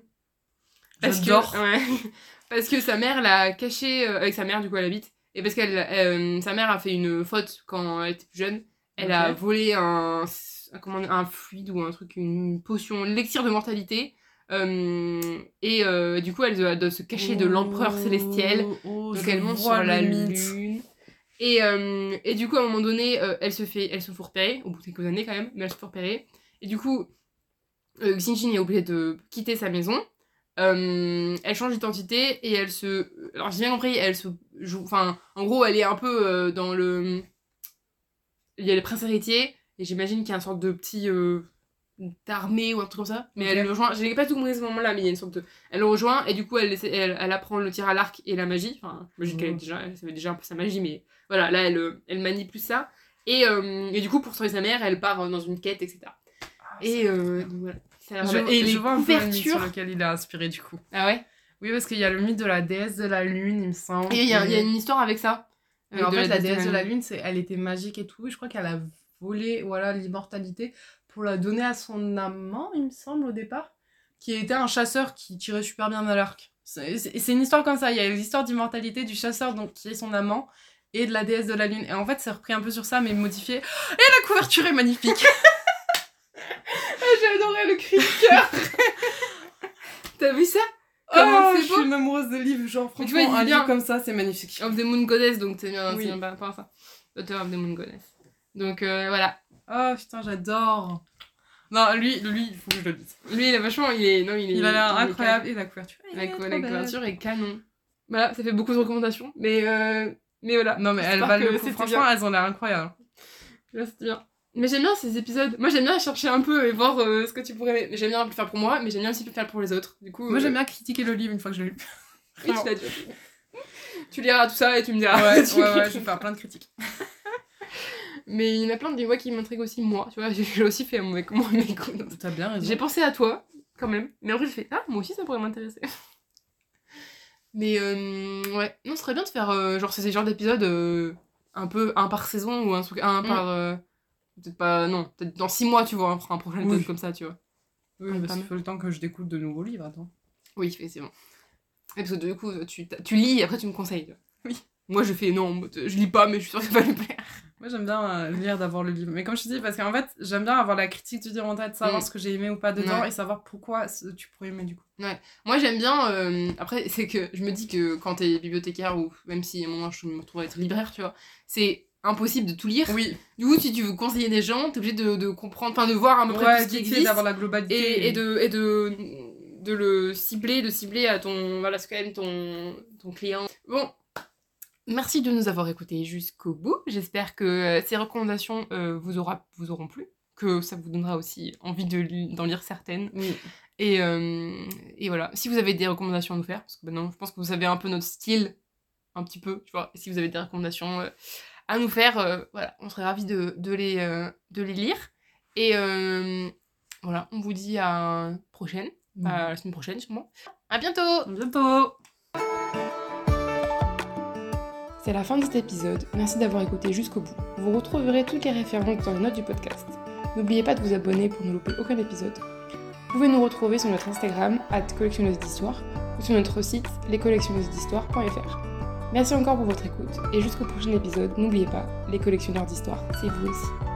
Parce que, ouais, parce que sa mère l'a caché euh, avec sa mère du coup elle habite et parce qu'elle euh, sa mère a fait une faute quand elle était plus jeune. Elle a volé un, un comment un fluide ou un truc une potion l'élixir de mortalité. Euh, et euh, du coup elle doit, doit se cacher de l'empereur célestiel. Oh, donc elle monte sur la lune. et, euh, et du coup à un moment donné elle se fait elle se fait repérer au bout de quelques années quand même mais elle se fait repérer. Et du coup Xinjin est obligée de quitter sa maison euh, elle change d'identité et elle se alors j'ai bien compris elle se joue enfin en gros elle est un peu euh, dans le il y a les princes héritiers et j'imagine qu'il y a une sorte de petit euh, d'armée ou un truc comme ça. Mais elle le rejoint j'ai pas tout compris à ce moment là mais il y a une sorte de elle le rejoint et du coup elle, elle, elle apprend le tir à l'arc et la magie. Enfin j'imagine qu'elle est Mhm. déjà elle savait déjà un peu sa magie mais voilà là elle, elle manie plus ça. Et, et du coup pour sauver sa mère elle part dans une quête etc Ah, et voilà A je, et les je vois un peu le mythe sur couvertures lequel il est inspiré du coup. ah ouais? Oui, parce qu'il y a le mythe de la déesse de la lune, il me semble. et il y, a- y a une histoire avec ça Mais en de fait, la déesse de la lune. c'est, elle était magique et tout. Et je crois qu'elle a volé voilà, l'immortalité pour la donner à son amant, il me semble, au départ, qui était un chasseur qui tirait super bien à l'arc. C'est une histoire comme ça. Il y a l'histoire d'immortalité du chasseur donc, qui est son amant. et de la déesse de la lune. Et en fait, c'est repris un peu sur ça, mais modifié. Et la couverture est magnifique. J'ai adoré le cri cœur. T'as vu ça? Comment Oh, je suis une amoureuse de livres, genre franchement, vois, un livre bien. comme ça, c'est magnifique. Of the Moon Goddess, donc c'est bien, Oui. bien par rapport à ça. Auteur of the Moon Goddess. Donc euh, voilà. Oh putain, j'adore. Non, lui, lui, il faut que je le dise. Lui, il est vachement, il est, non, il est. Il a l'air incroyable. Et la couverture. La, est la couverture est canon. Voilà, ça fait beaucoup de recommandations, mais euh, mais voilà. Non, mais elles valent le coup. Franchement, elles ont l'air incroyables. Là, c'était bien. Mais j'aime bien ces épisodes. Moi, j'aime bien chercher un peu et voir euh, ce que tu pourrais. J'aime bien le faire pour moi, mais j'aime bien aussi le faire pour les autres. Du coup, Moi, j'aime euh, bien critiquer le livre une fois que je l'ai lu. oui, tu l'as dit. Tu liras tout ça et tu me diras. Ouais, Tu ouais, ouais, je vais faire plein de critiques. Mais il y en a plein de livres qui m'intriguent aussi, moi. Tu vois, j'ai aussi fait avec moi mes coups. T'as bien raison. J'ai pensé à toi, quand même. Mais après, j'ai fait, ah, moi aussi, ça pourrait m'intéresser. Mais euh, ouais, non, ce serait bien de faire, genre, ces genres d'épisodes un peu un par saison ou un truc, un Mm. par. euh, peut-être pas, non, peut-être dans six mois, tu vois, on fera un prochain épisode Oui. comme ça, tu vois. Oui, Ouais, parce qu'il faut le temps que je découvre de nouveaux livres, attends. Oui, effectivement. Et parce que du coup, tu, tu lis et après tu me conseilles. Oui. Moi, je fais non, je lis pas, mais je suis sûre que ça va lui plaire. Moi, j'aime bien euh, lire d'abord le livre. Mais comme je te dis, parce qu'en fait, j'aime bien avoir la critique du livre en tête, savoir Mm. ce que j'ai aimé ou pas dedans Ouais. et savoir pourquoi tu pourrais aimer du coup. Moi, j'aime bien. euh, après, c'est que je me dis que quand t'es bibliothécaire ou même si à un moment je me retrouve à être libraire, tu vois, c'est impossible de tout lire. Oui, Du coup, si tu veux conseiller des gens, t'es obligé de, de comprendre, enfin de voir à peu près ouais, tout ce qui existe d'avoir la globalité. et, et de, et de, de le cibler, de cibler à ton, voilà, ce qu'aime ton, ton client. Bon, merci de nous avoir écoutés jusqu'au bout. J'espère que euh, ces recommandations euh, vous, aura, vous auront plu, que ça vous donnera aussi envie de d'en lire certaines. Oui. Et, euh, et voilà, si vous avez des recommandations à nous faire, parce que maintenant je pense que vous savez un peu notre style, un petit peu, tu vois, si vous avez des recommandations euh, à nous faire, euh, voilà, on serait ravis de, de, les, euh, de les lire. Et euh, voilà, on vous dit à la prochaine, à la semaine prochaine sûrement. À bientôt À bientôt C'est la fin de cet épisode, merci d'avoir écouté jusqu'au bout. Vous retrouverez toutes les références dans les notes du podcast. N'oubliez pas de vous abonner pour ne louper aucun épisode. Vous pouvez nous retrouver sur notre Instagram, collectionneuse d'histoire, ou sur notre site, lescollectionneusesdhistoire.fr. Merci encore pour votre écoute, et jusqu'au prochain épisode, n'oubliez pas, les collectionneurs d'histoire, c'est vous aussi.